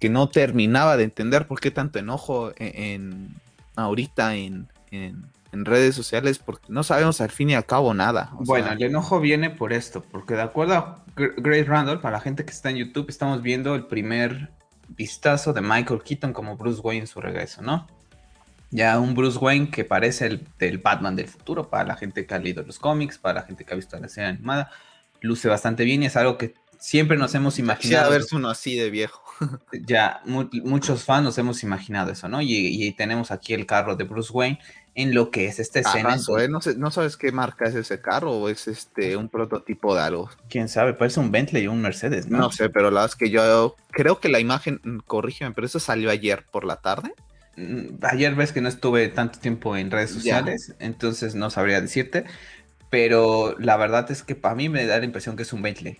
que no terminaba de entender por qué tanto enojo en, en- ahorita en, en, en redes sociales porque no sabemos al fin y al cabo nada. bueno, el enojo viene por esto, porque de acuerdo a Grace Randall, para la gente que está en YouTube, estamos viendo el primer vistazo de Michael Keaton como Bruce Wayne en su regreso, ¿no? Ya un Bruce Wayne que parece el del Batman del futuro, para la gente que ha leído los cómics, para la gente que ha visto la serie animada, luce bastante bien y es algo que siempre nos hemos imaginado. a verse uno así de viejo. ya, muchos fans nos hemos imaginado eso, ¿no? Y, tenemos aquí el carro de Bruce Wayne en lo que es esta escena. ¿eh? no, sé, no sabes qué marca es ese carro o es este un prototipo de algo. Quién sabe, parece un Bentley o un Mercedes, ¿no? No sé, pero la verdad es que yo creo que la imagen, mm, corrígeme, pero eso salió ayer por la tarde. Mm, ayer ves que no estuve tanto tiempo en redes sociales, entonces no sabría decirte, pero la verdad es que para mí me da la impresión que es un Bentley.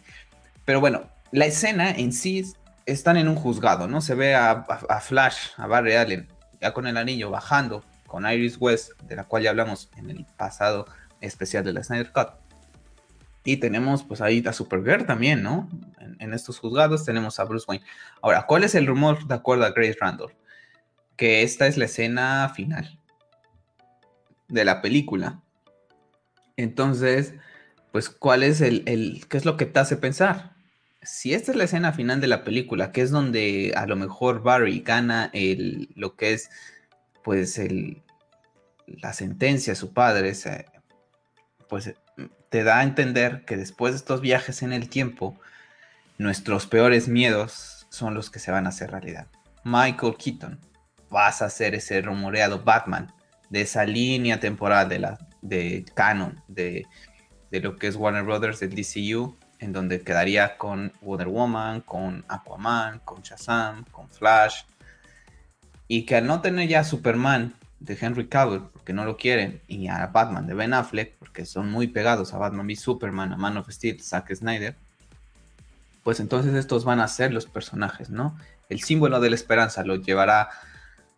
Pero bueno, la escena en sí están en un juzgado, ¿no? Se ve a, Flash, a Barry Allen, ya con el anillo bajando con Iris West, de la cual ya hablamos en el pasado especial de la Snyder Cut. Y tenemos pues ahí a Supergirl también, ¿no? En, estos juzgados tenemos a Bruce Wayne. Ahora, ¿cuál es el rumor de acuerdo a Grace Randall? Que esta es la escena final de la película. Entonces, pues, ¿cuál es el, el, qué es lo que te hace pensar? Si esta es la escena final de la película, que es donde a lo mejor Barry gana el, lo que es pues el, la sentencia de su padre, pues te da a entender que después de estos viajes en el tiempo, nuestros peores miedos son los que se van a hacer realidad. Michael Keaton, vas a ser ese rumoreado Batman de esa línea temporal de la de canon de, de lo que es Warner Brothers del DCU, en donde quedaría con Wonder Woman, con Aquaman, con Shazam, con Flash, y que al no tener ya Superman de Henry Cavill, porque no lo quieren, y a Batman de Ben Affleck, porque son muy pegados a Batman v Superman, a Man of Steel, Zack Snyder, pues entonces estos van a ser los personajes, ¿no? El símbolo de la esperanza lo llevará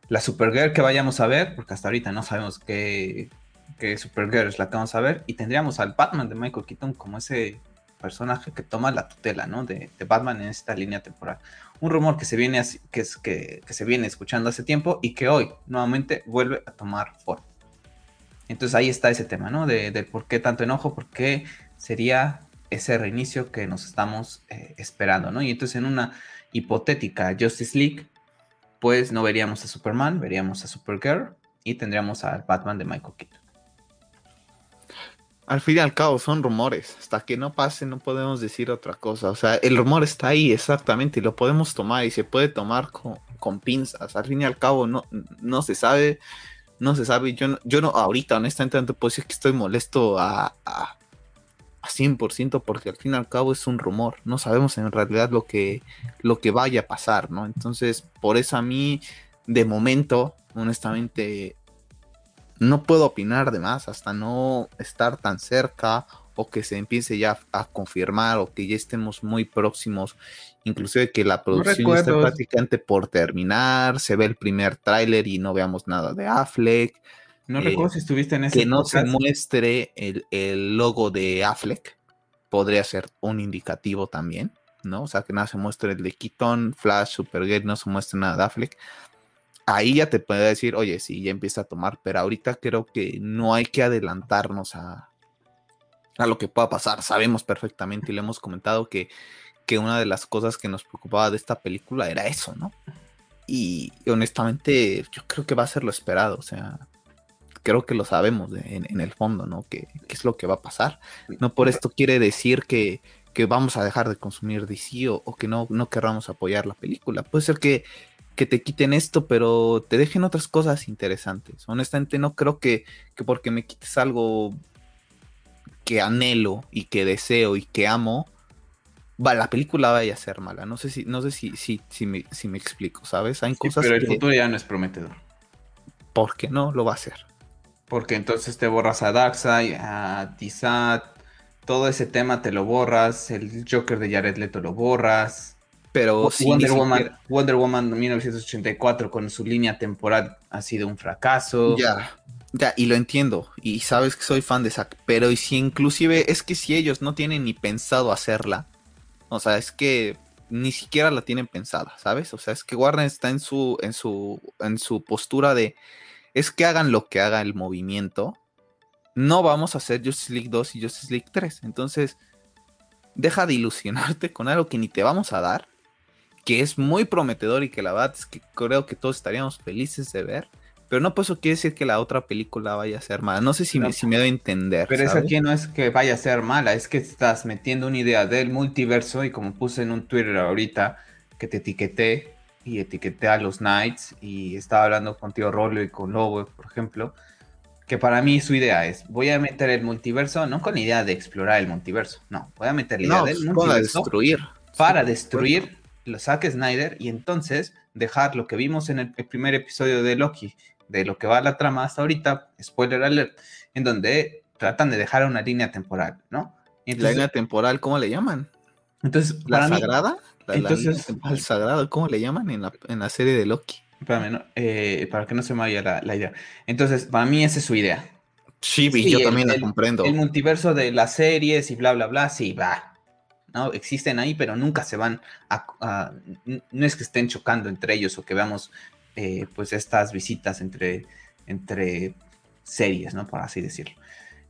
la Supergirl que vayamos a ver, porque hasta ahorita no sabemos qué, qué Supergirl es la que vamos a ver, y tendríamos al Batman de Michael Keaton como ese personaje que toma la tutela, ¿no? De, de Batman en esta línea temporal un rumor que se viene, que, es, que, se viene escuchando hace tiempo y que hoy nuevamente vuelve a tomar forma. Entonces ahí está ese tema, ¿no? De, por qué tanto enojo, por qué sería ese reinicio que nos estamos eh, esperando, ¿no? Y entonces en una hipotética Justice League, pues no veríamos a Superman, veríamos a Supergirl y tendríamos al Batman de Michael Keaton al fin y al cabo son rumores. Hasta que no pase no podemos decir otra cosa. O sea, el rumor está ahí exactamente y lo podemos tomar y se puede tomar con, pinzas. Al fin y al cabo no, no se sabe. No se sabe. Yo no, yo no ahorita honestamente no puedo decir que estoy molesto a, a, a 100% porque al fin y al cabo es un rumor. No sabemos en realidad lo que, lo que vaya a pasar, ¿no? Entonces, por eso a mí, de momento, honestamente, no puedo opinar de más hasta no estar tan cerca o que se empiece ya a confirmar o que ya estemos muy próximos, inclusive que la producción esté prácticamente por terminar, se ve el primer tráiler y no veamos nada de Affleck. No eh, recuerdo si estuviste en ese Que no se muestre el, el, logo de Affleck, podría ser un indicativo también, ¿no? O sea, que nada se muestre el de Keaton, Flash, Supergirl, no se muestre nada de Affleck ahí ya te puede decir, oye, sí, ya empieza a tomar, pero ahorita creo que no hay que adelantarnos a, a lo que pueda pasar. Sabemos perfectamente y le hemos comentado que, que una de las cosas que nos preocupaba de esta película era eso, ¿no? Y, honestamente yo creo que va a ser lo esperado, o sea, creo que lo sabemos en, el fondo, ¿no? Que, es lo que va a pasar. No por esto quiere decir que, que vamos a dejar de consumir DC o, o que no, no querramos apoyar la película. Puede ser que que te quiten esto, pero te dejen otras cosas interesantes. Honestamente, no creo que, que porque me quites algo que anhelo y que deseo y que amo, va, la película vaya a ser mala. No sé si, no sé si, si, si, me, si me explico, ¿sabes? Hay cosas pero el futuro ya no es prometedor. ¿Por qué no lo va a hacer? Porque entonces te borras a Darkseid, a Tizat, todo ese tema te lo borras, el Joker de Jared Leto lo borras. Pero Wonder, Woman, Wonder Woman 1984 con su línea temporal ha sido un fracaso. Ya, ya, y lo entiendo. Y sabes que soy fan de Zack. Pero y si inclusive es que si ellos no tienen ni pensado hacerla. O sea, es que ni siquiera la tienen pensada, ¿sabes? O sea, es que Warner está en su, en su, en su postura de es que hagan lo que haga el movimiento, no vamos a hacer Justice League 2 y Justice League 3. Entonces, deja de ilusionarte con algo que ni te vamos a dar, que es muy prometedor y que la verdad es que creo que todos estaríamos felices de ver. Pero no por eso quiere decir que la otra película vaya a ser mala. No sé si, me, si me doy a entender. Pero es aquí no es que vaya a ser mala, es que estás metiendo una idea del multiverso y como puse en un Twitter ahorita que te etiqueté y etiqueté a los Knights y estaba hablando con Tío Rolo y con Lobo, por ejemplo, que para mí su idea es, voy a meter el multiverso, no con la idea de explorar el multiverso, no, voy a meter la idea del multiverso para destruir. Para destruir lo saque Snyder y entonces dejar lo que vimos en el, primer episodio de Loki, de lo que va la trama hasta ahorita, spoiler alert, en donde tratan de dejar una línea temporal, ¿no? la línea temporal, ¿cómo le llaman? Entonces, ¿La sagrada? La, entonces, la sagrada, ¿cómo le llaman en la, en la serie de Loki? Espérame, eh, para que no se me vaya la, idea. Entonces, para mí esa es su idea. Sí, yo también la comprendo. El multiverso de las series y bla, bla, bla, sí, va, ¿no? Existen ahí, pero nunca se van a, no es que estén chocando entre ellos o que veamos eh, pues estas visitas entre, entre series, ¿no? Por así decirlo.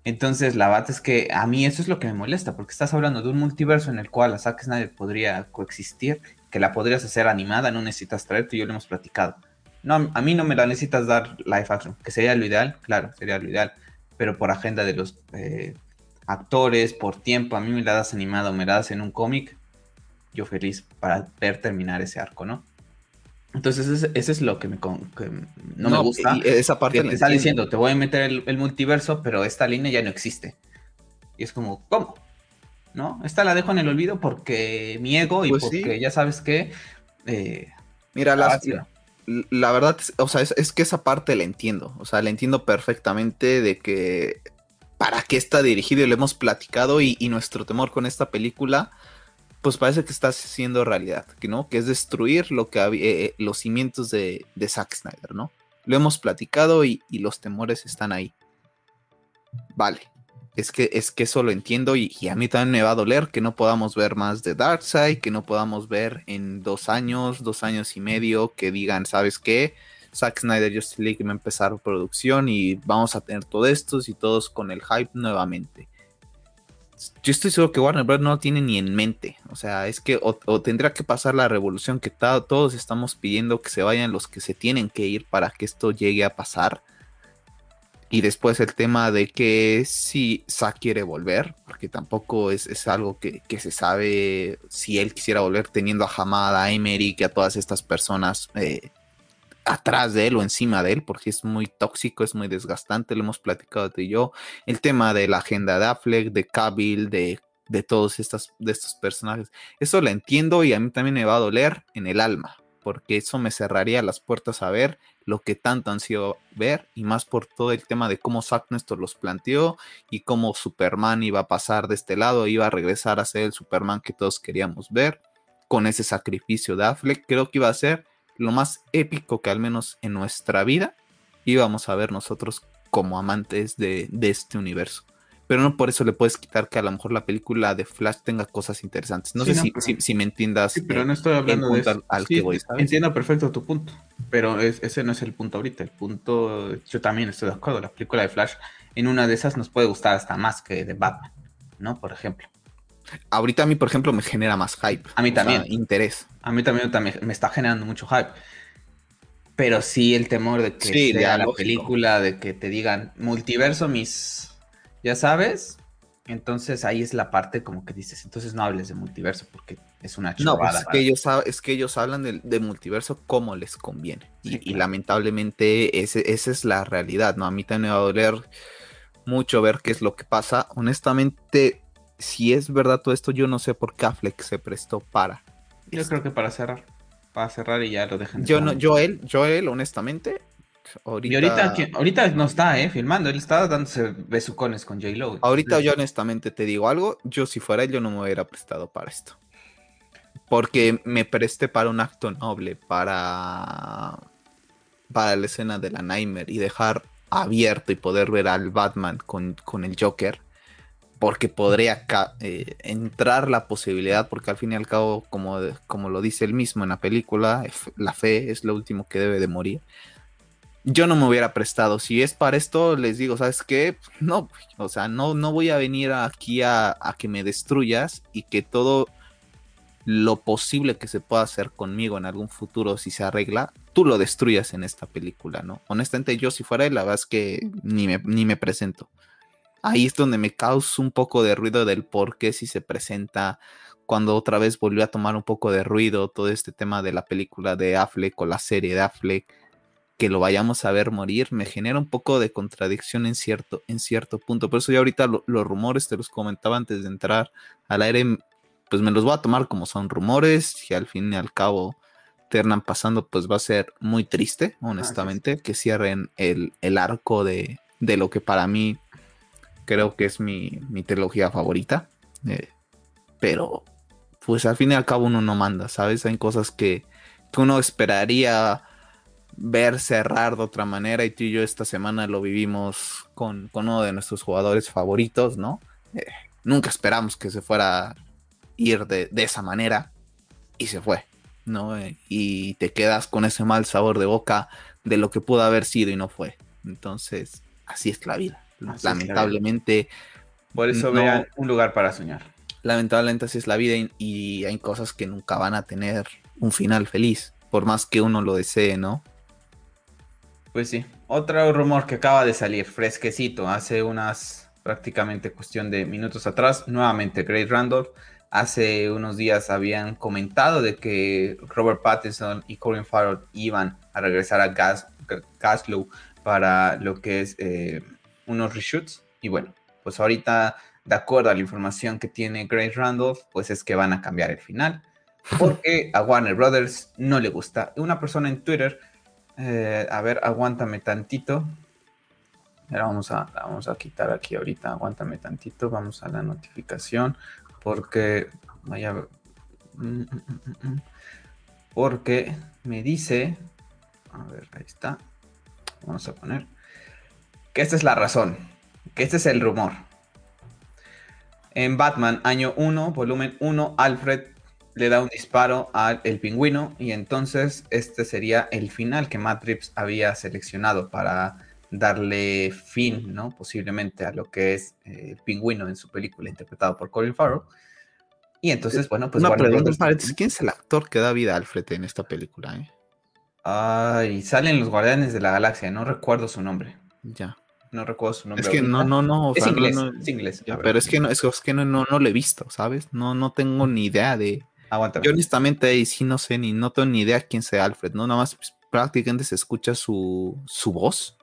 Entonces, la verdad es que a mí eso es lo que me molesta, porque estás hablando de un multiverso en el cual la Zack Snyder podría coexistir, que la podrías hacer animada, no necesitas traerte, yo lo hemos platicado. No, a mí no me la necesitas dar live action, que sería lo ideal, claro, sería lo ideal, pero por agenda de los eh, actores, por tiempo, a mí me la das animado, me la das en un cómic, yo feliz para ver terminar ese arco, ¿no? Entonces, ese, es lo que, me, no, me gusta. esa parte te está diciendo, te voy a meter el, multiverso, pero esta línea ya no existe. Y es como, ¿cómo? ¿No? Esta la dejo en el olvido porque mi ego y pues porque ya sabes que. Eh, Mira, la, la, verdad, o sea, es, es, que esa parte la entiendo. O sea, la entiendo perfectamente de que para qué está dirigido y lo hemos platicado y, nuestro temor con esta película pues parece que está siendo realidad, ¿no? Que es destruir lo que había, eh, los cimientos de, de, Zack Snyder, ¿no? Lo hemos platicado y, los temores están ahí. Vale, es que, es que eso lo entiendo y, y, a mí también me va a doler que no podamos ver más de Darkseid, que no podamos ver en dos años, dos años y medio, que digan, ¿sabes qué? Zack Snyder Justice League va a empezar producción y vamos a tener todo esto y todos con el hype nuevamente. Yo estoy seguro que Warner Bros. no lo tiene ni en mente. O sea, es que o, tendrá que pasar la revolución que todos estamos pidiendo que se vayan los que se tienen que ir para que esto llegue a pasar. Y después el tema de que si Zack quiere volver, porque tampoco es, algo que, se sabe si él quisiera volver teniendo a Hamada, a Emery, y a todas estas personas eh, atrás de él o encima de él, porque es muy tóxico, es muy desgastante, lo hemos platicado tú y yo. El tema de la agenda de Affleck, de Cavill, de, de todos estos, de estos personajes. Eso lo entiendo y a mí también me va a doler en el alma, porque eso me cerraría las puertas a ver lo que tanto han sido ver y más por todo el tema de cómo Zack Nestor los planteó y cómo Superman iba a pasar de este lado, iba a regresar a ser el Superman que todos queríamos ver con ese sacrificio de Affleck, creo que iba a ser lo más épico que al menos en nuestra vida íbamos a ver nosotros como amantes de, este universo. Pero no por eso le puedes quitar que a lo mejor la película de Flash tenga cosas interesantes. No sé si, me entiendas. Sí, pero no estoy hablando de Al que voy, Entiendo perfecto tu punto, pero ese no es el punto ahorita. El punto, yo también estoy de acuerdo. La película de Flash, en una de esas nos puede gustar hasta más que de Batman, ¿no? Por ejemplo. Ahorita a mí, por ejemplo, me genera más hype. A mí también. interés. A mí también, me está generando mucho hype. Pero sí el temor de que sí, sea la película, de que te digan multiverso, mis. Ya sabes. Entonces ahí es la parte como que dices, entonces no hables de multiverso porque es una chorrada. No, pues es, que ellos, es que ellos hablan de, multiverso como les conviene. y, lamentablemente esa es la realidad, ¿no? A mí también me va a doler mucho ver qué es lo que pasa. Honestamente, si es verdad todo esto, yo no sé por qué Affleck se prestó para. Yo creo que para cerrar. Para cerrar y ya lo dejan. Yo no, yo él, honestamente. Ahorita... Y ahorita, ahorita no está, eh, filmando, él está dándose besucones con J. Lo. Ahorita yo honestamente te digo algo, yo si fuera él, yo no me hubiera prestado para esto. Porque me presté para un acto noble, para, para la escena de la Nightmare y dejar abierto y poder ver al Batman con, con el Joker porque podría eh, entrar la posibilidad, porque al fin y al cabo, como, como lo dice él mismo en la película, la fe es lo último que debe de morir. yo no me hubiera prestado. Si es para esto, les digo, ¿sabes qué? No, o sea, no, no voy a venir aquí a, que me destruyas y que todo lo posible que se pueda hacer conmigo en algún futuro, si se arregla, tú lo destruyas en esta película, ¿no? Honestamente, yo si fuera él, la verdad es que ni me, ni me presento. Ahí es donde me causa un poco de ruido del por qué si se presenta cuando otra vez volvió a tomar un poco de ruido todo este tema de la película de Affleck o la serie de Affleck, que lo vayamos a ver morir, me genera un poco de contradicción en cierto, en cierto punto. Por eso yo ahorita los rumores te los comentaba antes de entrar al aire, pues me los voy a tomar como son rumores y al fin y al cabo terminan pasando, pues va a ser muy triste, honestamente, que cierren el, arco de, de, lo que para mí creo que es mi, mi trilogía favorita. Eh, pero, pues al fin y al cabo uno no manda, ¿sabes? Hay cosas que, uno esperaría ver cerrar de otra manera y tú y yo esta semana lo vivimos con, con uno de nuestros jugadores favoritos, ¿no? Eh, nunca esperamos que se fuera ir de, esa manera y se fue, ¿no? Eh, y te quedas con ese mal sabor de boca de lo que pudo haber sido y no fue. Entonces, así es la vida. Lamentablemente. Por eso vean un lugar para soñar. Lamentablemente así es la vida y, hay cosas que nunca van a tener un final feliz, por más que uno lo desee, ¿no? Pues sí. Otro rumor que acaba de salir, fresquecito, hace unas prácticamente cuestión de minutos atrás, nuevamente Great Randolph hace unos días habían comentado de que Robert Pattinson y Colin Farrell iban a regresar a Gas, Gaslow para lo que es eh, unos reshoots. Y bueno, pues ahorita, de acuerdo a la información que tiene Grace Randolph, pues es que van a cambiar el final. Porque a Warner Brothers no le gusta. Una persona en Twitter, eh, a ver, aguántame tantito. Ahora vamos a, vamos a quitar aquí ahorita, aguántame tantito, vamos a la notificación porque vaya mm, mm, mm, porque me dice a ver ahí está vamos a poner que esta es la razón que este es el rumor en Batman año 1 volumen 1 Alfred le da un disparo al el pingüino y entonces este sería el final que Matt Reeves había seleccionado para darle fin, ¿no? Posiblemente a lo que es eh, el pingüino en su película interpretado por Colin Farrell. Y entonces, bueno, pues... Una pregunta, ¿quién es el actor que da vida a Alfred en esta película? Eh? Ay, salen los Guardianes de la Galaxia, no recuerdo su nombre. Ya. No recuerdo su nombre. Es que no, no, no. es, inglés, es inglés. pero es que no, es, que no, no, lo he visto, ¿sabes? No, no tengo ni idea de. Aguántame. Yo honestamente ahí sí no sé ni no tengo ni idea quién sea Alfred, ¿no? Nada más pues, prácticamente se escucha su, su voz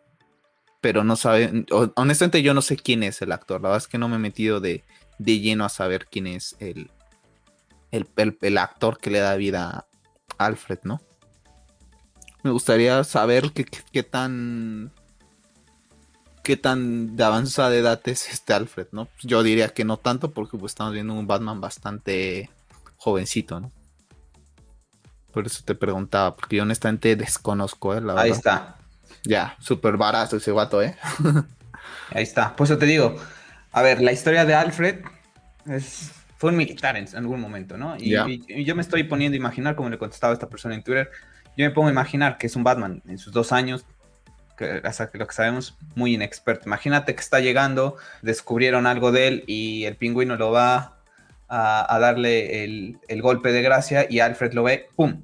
pero no sabe, honestamente yo no sé quién es el actor, la verdad es que no me he metido de, lleno a saber quién es el, el, actor que le da vida a Alfred, ¿no? Me gustaría saber qué, tan qué tan de avanzada edad es este Alfred, ¿no? Yo diría que no tanto porque pues, estamos viendo un Batman bastante jovencito, ¿no? Por eso te preguntaba, porque yo honestamente desconozco, ¿eh? Ahí está. Ya, súper barato ese guato, ¿eh? Ahí está. Pues yo te digo, a ver, la historia de Alfred es, fue un militar en algún momento, ¿no? Y, yo me estoy poniendo a imaginar, como le contestaba a esta persona en Twitter, yo me pongo a imaginar que es un Batman en sus dos años, que, lo que sabemos, muy inexperto. Imagínate que está llegando, descubrieron algo de él y el pingüino lo va a, darle el, el golpe de gracia y Alfred lo ve, ¡pum!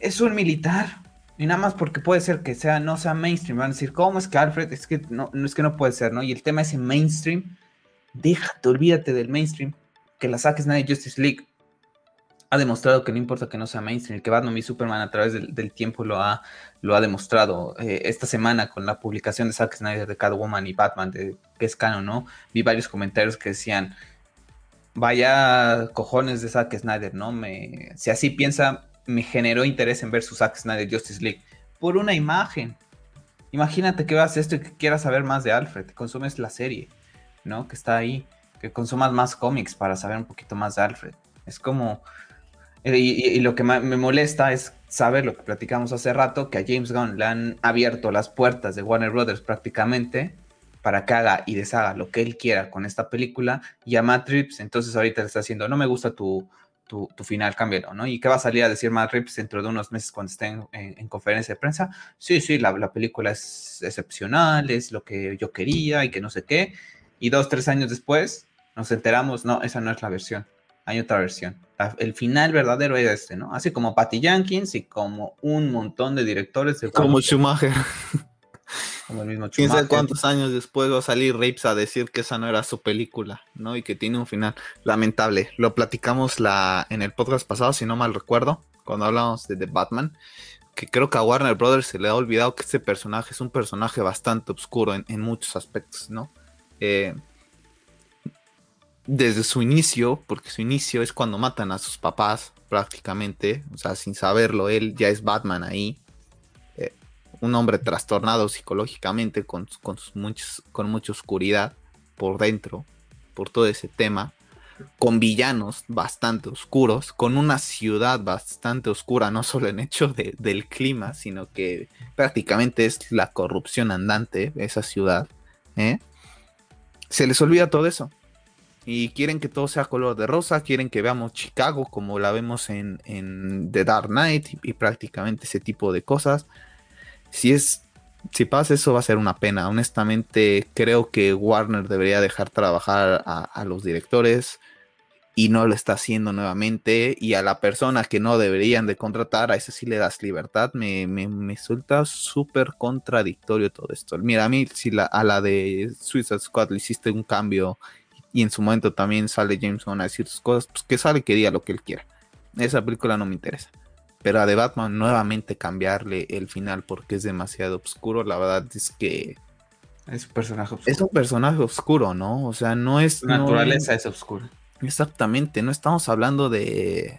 Es un militar, y nada más porque puede ser que sea, no sea mainstream. Van a decir, ¿cómo es que Alfred? Es que no, es que no puede ser, ¿no? Y el tema es en mainstream. Déjate, olvídate del mainstream. Que la saques nadie Justice League. Ha demostrado que no importa que no sea mainstream. Que Batman y Superman a través del, tiempo lo ha, lo ha demostrado. Eh, esta semana con la publicación de Zack Snyder de Catwoman y Batman, de, que es canon, ¿no? Vi varios comentarios que decían, vaya cojones de Zack Snyder, ¿no? Me, si así piensa, me generó interés en ver su Zack Snyder Justice League por una imagen. Imagínate que veas esto y que quieras saber más de Alfred, consumes la serie, ¿no? Que está ahí, que consumas más cómics para saber un poquito más de Alfred. Es como... Eh, y, lo que me molesta es saber lo que platicamos hace rato, que a James Gunn le han abierto las puertas de Warner Brothers prácticamente para que haga y deshaga lo que él quiera con esta película y a Matt Reeves entonces ahorita le está haciendo, no me gusta tu, tu, final, cámbialo, ¿no? ¿Y qué va a salir a decir Matt Reeves dentro de unos meses cuando esté en, conferencia de prensa? Sí, sí, la, la, película es excepcional, es lo que yo quería y que no sé qué. Y dos, tres años después nos enteramos, no, esa no es la versión, hay otra versión. El final verdadero es este, ¿no? Así como Patty Jenkins y como un montón de directores. De como Schumacher. Como el mismo Schumacher. ¿Quién cuántos años después va a salir Rapes a decir que esa no era su película, ¿no? Y que tiene un final lamentable. Lo platicamos la, en el podcast pasado, si no mal recuerdo, cuando hablamos de The Batman, que creo que a Warner Brothers se le ha olvidado que este personaje es un personaje bastante oscuro en, en muchos aspectos, ¿no? Eh, desde su inicio, porque su inicio es cuando matan a sus papás prácticamente, o sea, sin saberlo, él ya es Batman ahí, eh, un hombre trastornado psicológicamente, con, con, con mucha oscuridad por dentro, por todo ese tema, con villanos bastante oscuros, con una ciudad bastante oscura, no solo en hecho del clima, sino que prácticamente es la corrupción andante, esa ciudad, ¿eh? se les olvida todo eso y quieren que todo sea color de rosa, quieren que veamos Chicago como la vemos en, The Dark Knight y, prácticamente ese tipo de cosas. Si es, si pasa eso va a ser una pena. Honestamente creo que Warner debería dejar trabajar a, los directores y no lo está haciendo nuevamente y a la persona que no deberían de contratar, a esa sí le das libertad, me, me, me súper contradictorio todo esto. Mira, a mí si la, a la de Suicide Squad le hiciste un cambio y en su momento también sale James Gunn a decir sus cosas, pues que sale que diga lo que él quiera. Esa película no me interesa. Pero a The Batman nuevamente cambiarle el final porque es demasiado oscuro, la verdad es que... Es un personaje oscuro. Es un personaje oscuro, ¿no? O sea, no es... Su naturaleza es oscura. Exactamente, no estamos hablando de...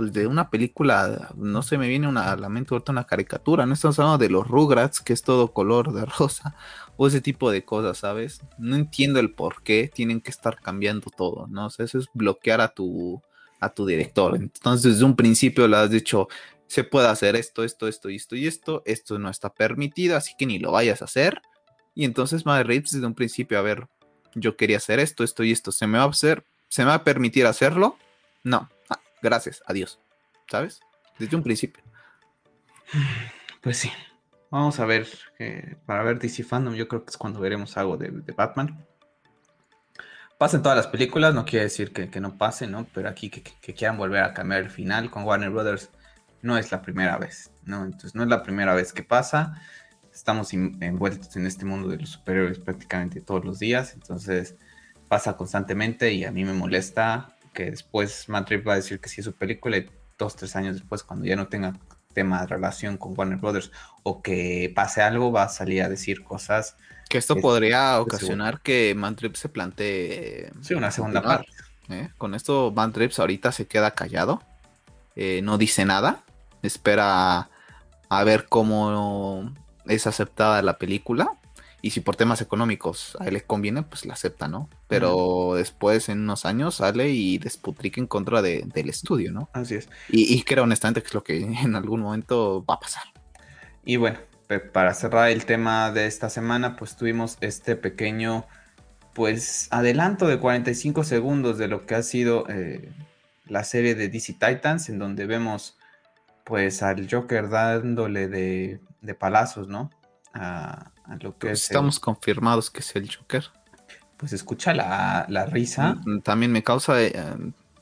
Pues de una película, no se me viene una, a la mente una caricatura, no estamos hablando de los Rugrats, que es todo color de rosa, o ese tipo de cosas, ¿sabes? No entiendo el por qué tienen que estar cambiando todo, ¿no? O eso es bloquear a tu, a tu director. Entonces, desde un principio le has dicho, se puede hacer esto, esto, esto y esto y esto, esto no está permitido, así que ni lo vayas a hacer. Y entonces Madre Reeves desde un principio, a ver, yo quería hacer esto, esto y esto, ¿se me va a hacer, se me va a permitir hacerlo? No, gracias, adiós, ¿sabes? Desde un principio. Pues sí, Vamos a ver, para ver DC Fandom, yo creo que es cuando veremos algo de, Batman. Pasen todas las películas, no quiere decir que, no pase, ¿no? Pero aquí que, quieran volver a cambiar el final con Warner Brothers no es la primera vez, ¿no? Entonces no es la primera vez que pasa. Estamos envueltos en este mundo de los superhéroes prácticamente todos los días, entonces pasa constantemente y a mí me molesta que después Matt va a decir que sí es su película y dos, tres años después, cuando ya no tenga tema de relación con Warner Brothers o que pase algo, va a salir a decir cosas. Que esto podría ocasionar que Mantrips se plantee. Sí, una segunda parte. ¿eh? Con esto, Mantrips ahorita se queda callado, eh, no dice nada, espera a ver cómo es aceptada la película y si por temas económicos a él le conviene, pues la acepta, ¿no? Pero después, en unos años, sale y desputrica en contra del estudio, ¿no? Así es. Y, creo honestamente que es lo que en algún momento va a pasar. Y bueno, para cerrar el tema de esta semana, pues tuvimos este pequeño, pues, adelanto de 45 segundos de lo que ha sido eh, la serie de DC Titans, en donde vemos, pues, al Joker dándole de, de palazos, ¿no? A, lo que estamos confirmados que es el Joker. Pues escucha la, risa. Mm, también me causa. Eh,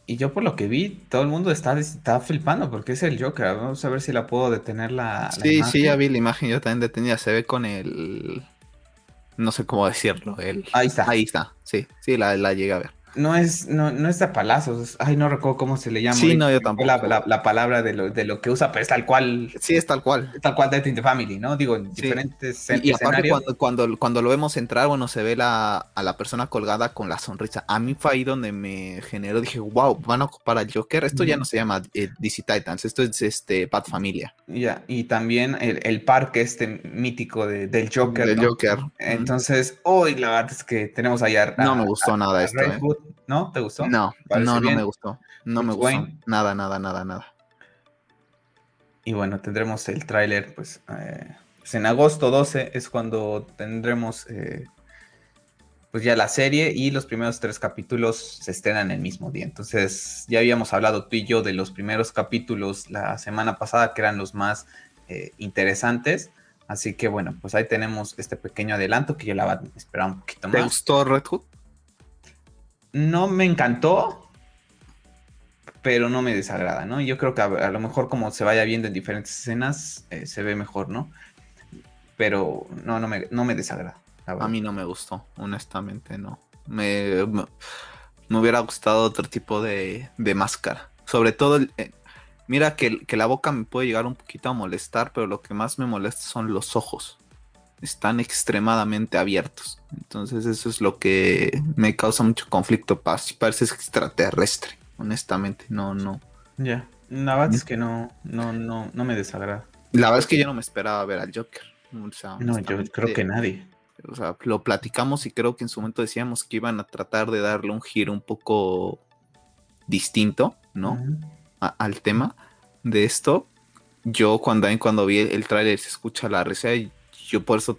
y yo por lo que vi, todo el mundo está, está flipando porque es el Joker. Vamos a ver si la puedo detener la. sí, sí, ya vi la imagen, yo también detenida. Se ve con el. No sé cómo decirlo. El... Ahí está. Ahí está, sí, sí, la, la llegué a ver no es, no, no es de palazos. Ay, no recuerdo cómo se le llama. Sí, no, yo tampoco. La, la, palabra de lo, de lo, que usa, pero es tal cual. Sí, es tal cual. tal cual Death in the Family, ¿no? Digo, en diferentes y, y aparte cuando, cuando, cuando, lo vemos entrar, bueno, se ve la, a la persona colgada con la sonrisa. A mí fue ahí donde me generó, dije, wow, van a ocupar al Joker. Esto ya no se llama eh, DC Titans, esto es este Bad Familia. Ya, y también el, el, parque este mítico de, del Joker. Del Joker. Entonces, hoy la verdad es que tenemos allá. no me gustó nada esto. eh. ¿No? ¿Te gustó? No, no, no me gustó. No me gustó. Nada, nada, nada, nada. Y bueno, tendremos el tráiler, pues, eh, pues, en agosto 12 es cuando tendremos eh, pues ya la serie y los primeros tres capítulos se estrenan el mismo día. Entonces ya habíamos hablado tú y yo de los primeros capítulos la semana pasada que eran los más eh, interesantes. Así que bueno, pues ahí tenemos este pequeño adelanto que yo la va a esperar un poquito más. ¿Te gustó Red Hood? No me encantó, pero no me desagrada, ¿no? Yo creo que a, lo mejor como se vaya viendo en diferentes escenas, eh, se ve mejor, ¿no? Pero no, no me, no me desagrada. A mí no me gustó, honestamente, no. Me, me, hubiera gustado otro tipo de, de máscara. Sobre todo, eh, mira que, que, la boca me puede llegar un poquito a molestar, pero lo que más me molesta son los ojos. Están extremadamente abiertos. Entonces eso es lo que me causa mucho conflicto. Parece extraterrestre, honestamente. No, no. Ya. La verdad es que no, no, no, no me desagrada. La verdad es que yo no me esperaba ver al Joker. no, yo creo que nadie o sea, lo platicamos y creo que en su momento decíamos que iban a tratar de darle un giro un poco distinto, ¿no? al tema de esto. Yo cuando, cuando vi el, tráiler se escucha la reseña, yo por eso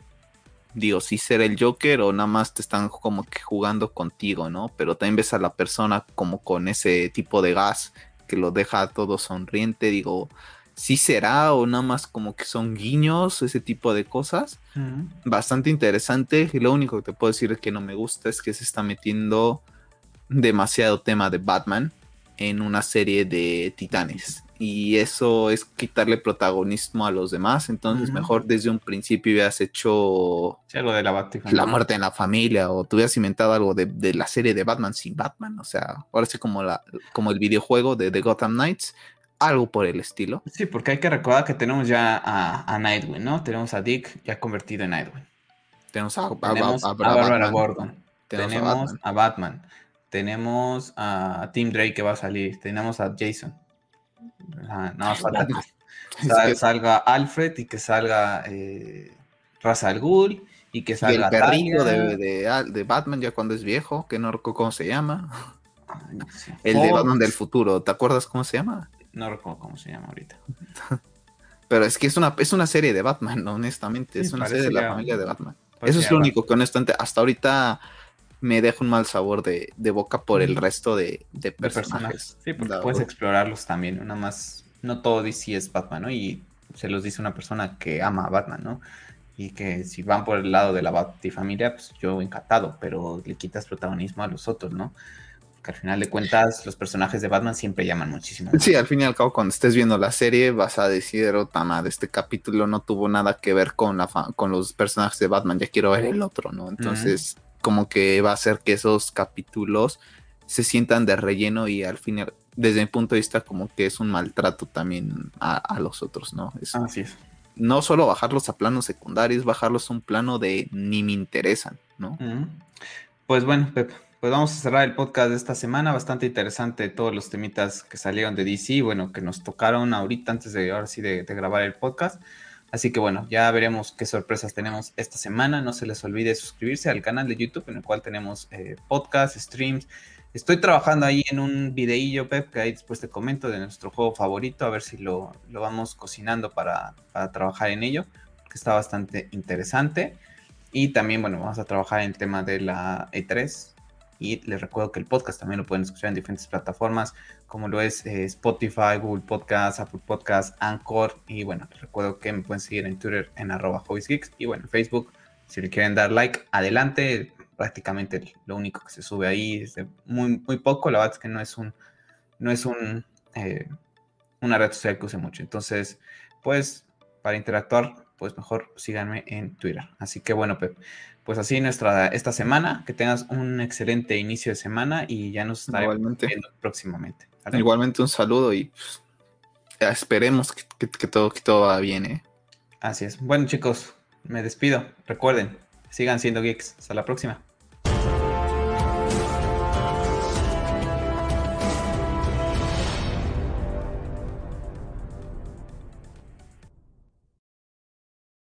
digo, si será el Joker o nada más te están como que jugando contigo, ¿no? Pero también ves a la persona como con ese tipo de gas que lo deja todo sonriente, digo, si será o nada más como que son guiños, ese tipo de cosas. Bastante interesante. Y lo único que te puedo decir que no me gusta es que se está metiendo demasiado tema de Batman en una serie de titanes. Y eso es quitarle protagonismo a los demás. Entonces, mejor desde un principio hubieras hecho algo de la, la muerte en la familia o tú hubieras inventado algo de, la serie de Batman sin Batman. O sea, ahora sí como, la, como el videojuego de The Gotham Knights algo por el estilo. Sí, porque hay que recordar que tenemos ya a, Nightwing, ¿no? Tenemos a Dick ya convertido en Nightwing. Tenemos a, Barbara Gordon. Tenemos, a, Batman. Tenemos a Tim Drake que va a salir. Tenemos a Jason. no, falta que salga Alfred y que salga eh, Ra's al Ghul y que salga el perrillo de, de, Batman ya cuando es viejo, que no recuerdo cómo se llama. El de Batman del futuro, ¿te acuerdas cómo se llama? No recuerdo cómo se llama ahorita. Pero es que es una, es una serie de Batman, honestamente. es una serie de la familia de Batman. Eso es lo único que honestamente hasta ahorita me deja un mal sabor de, boca por el resto de, personajes. Sí, porque puedes explorarlos también. Nada más, no todo DC es Batman, ¿no? Y se los dice una persona que ama a Batman, ¿no? Y que si van por el lado de la Batifamilia, pues yo encantado, pero le quitas protagonismo a los otros, ¿no? al final de cuentas los personajes de Batman siempre llaman muchísimo. Sí, al fin y al cabo cuando estés viendo la serie vas a decir, oh, de este capítulo no tuvo nada que ver con, la con los personajes de Batman, ya quiero ver el otro, ¿no? Entonces como que va a hacer que esos capítulos se sientan de relleno y al final, desde mi punto de vista, como que es un maltrato también a, los otros, ¿no? Así es. No solo bajarlos a planos secundarios, bajarlos a un plano de ni me interesan, ¿no? Pues bueno, Pepe pues vamos a cerrar el podcast de esta semana. Bastante interesante todos los temitas que salieron de DC, bueno, que nos tocaron ahorita antes de ahora sí de, grabar el podcast. Así que bueno, ya veremos qué sorpresas tenemos esta semana. No se les olvide suscribirse al canal de YouTube en el cual tenemos eh, podcast, streams. Estoy trabajando ahí en un videillo, Pep, que ahí después te comento de nuestro juego favorito, a ver si lo, lo vamos cocinando para, para trabajar en ello, que está bastante interesante. Y también, bueno, vamos a trabajar en el tema de la E3, y les recuerdo que el podcast también lo pueden escuchar en diferentes plataformas, como lo es eh, Spotify, Google Podcast, Apple Podcast, Anchor. Y bueno, les recuerdo que me pueden seguir en Twitter en arroba Geeks. Y bueno, en Facebook, si le quieren dar like, adelante. Prácticamente lo único que se sube ahí es muy, muy poco. La verdad es que no es un, no es un, eh, una red social que use mucho. Entonces, pues, para interactuar, pues mejor síganme en Twitter. Así que bueno, Pep, pues así nuestra esta semana, que tengas un excelente inicio de semana y ya nos estaremos viendo próximamente. Igualmente un saludo y pues, esperemos que, todo, que todo va bien. ¿eh? Así es. Bueno chicos, me despido. Recuerden, sigan siendo geeks. Hasta la próxima.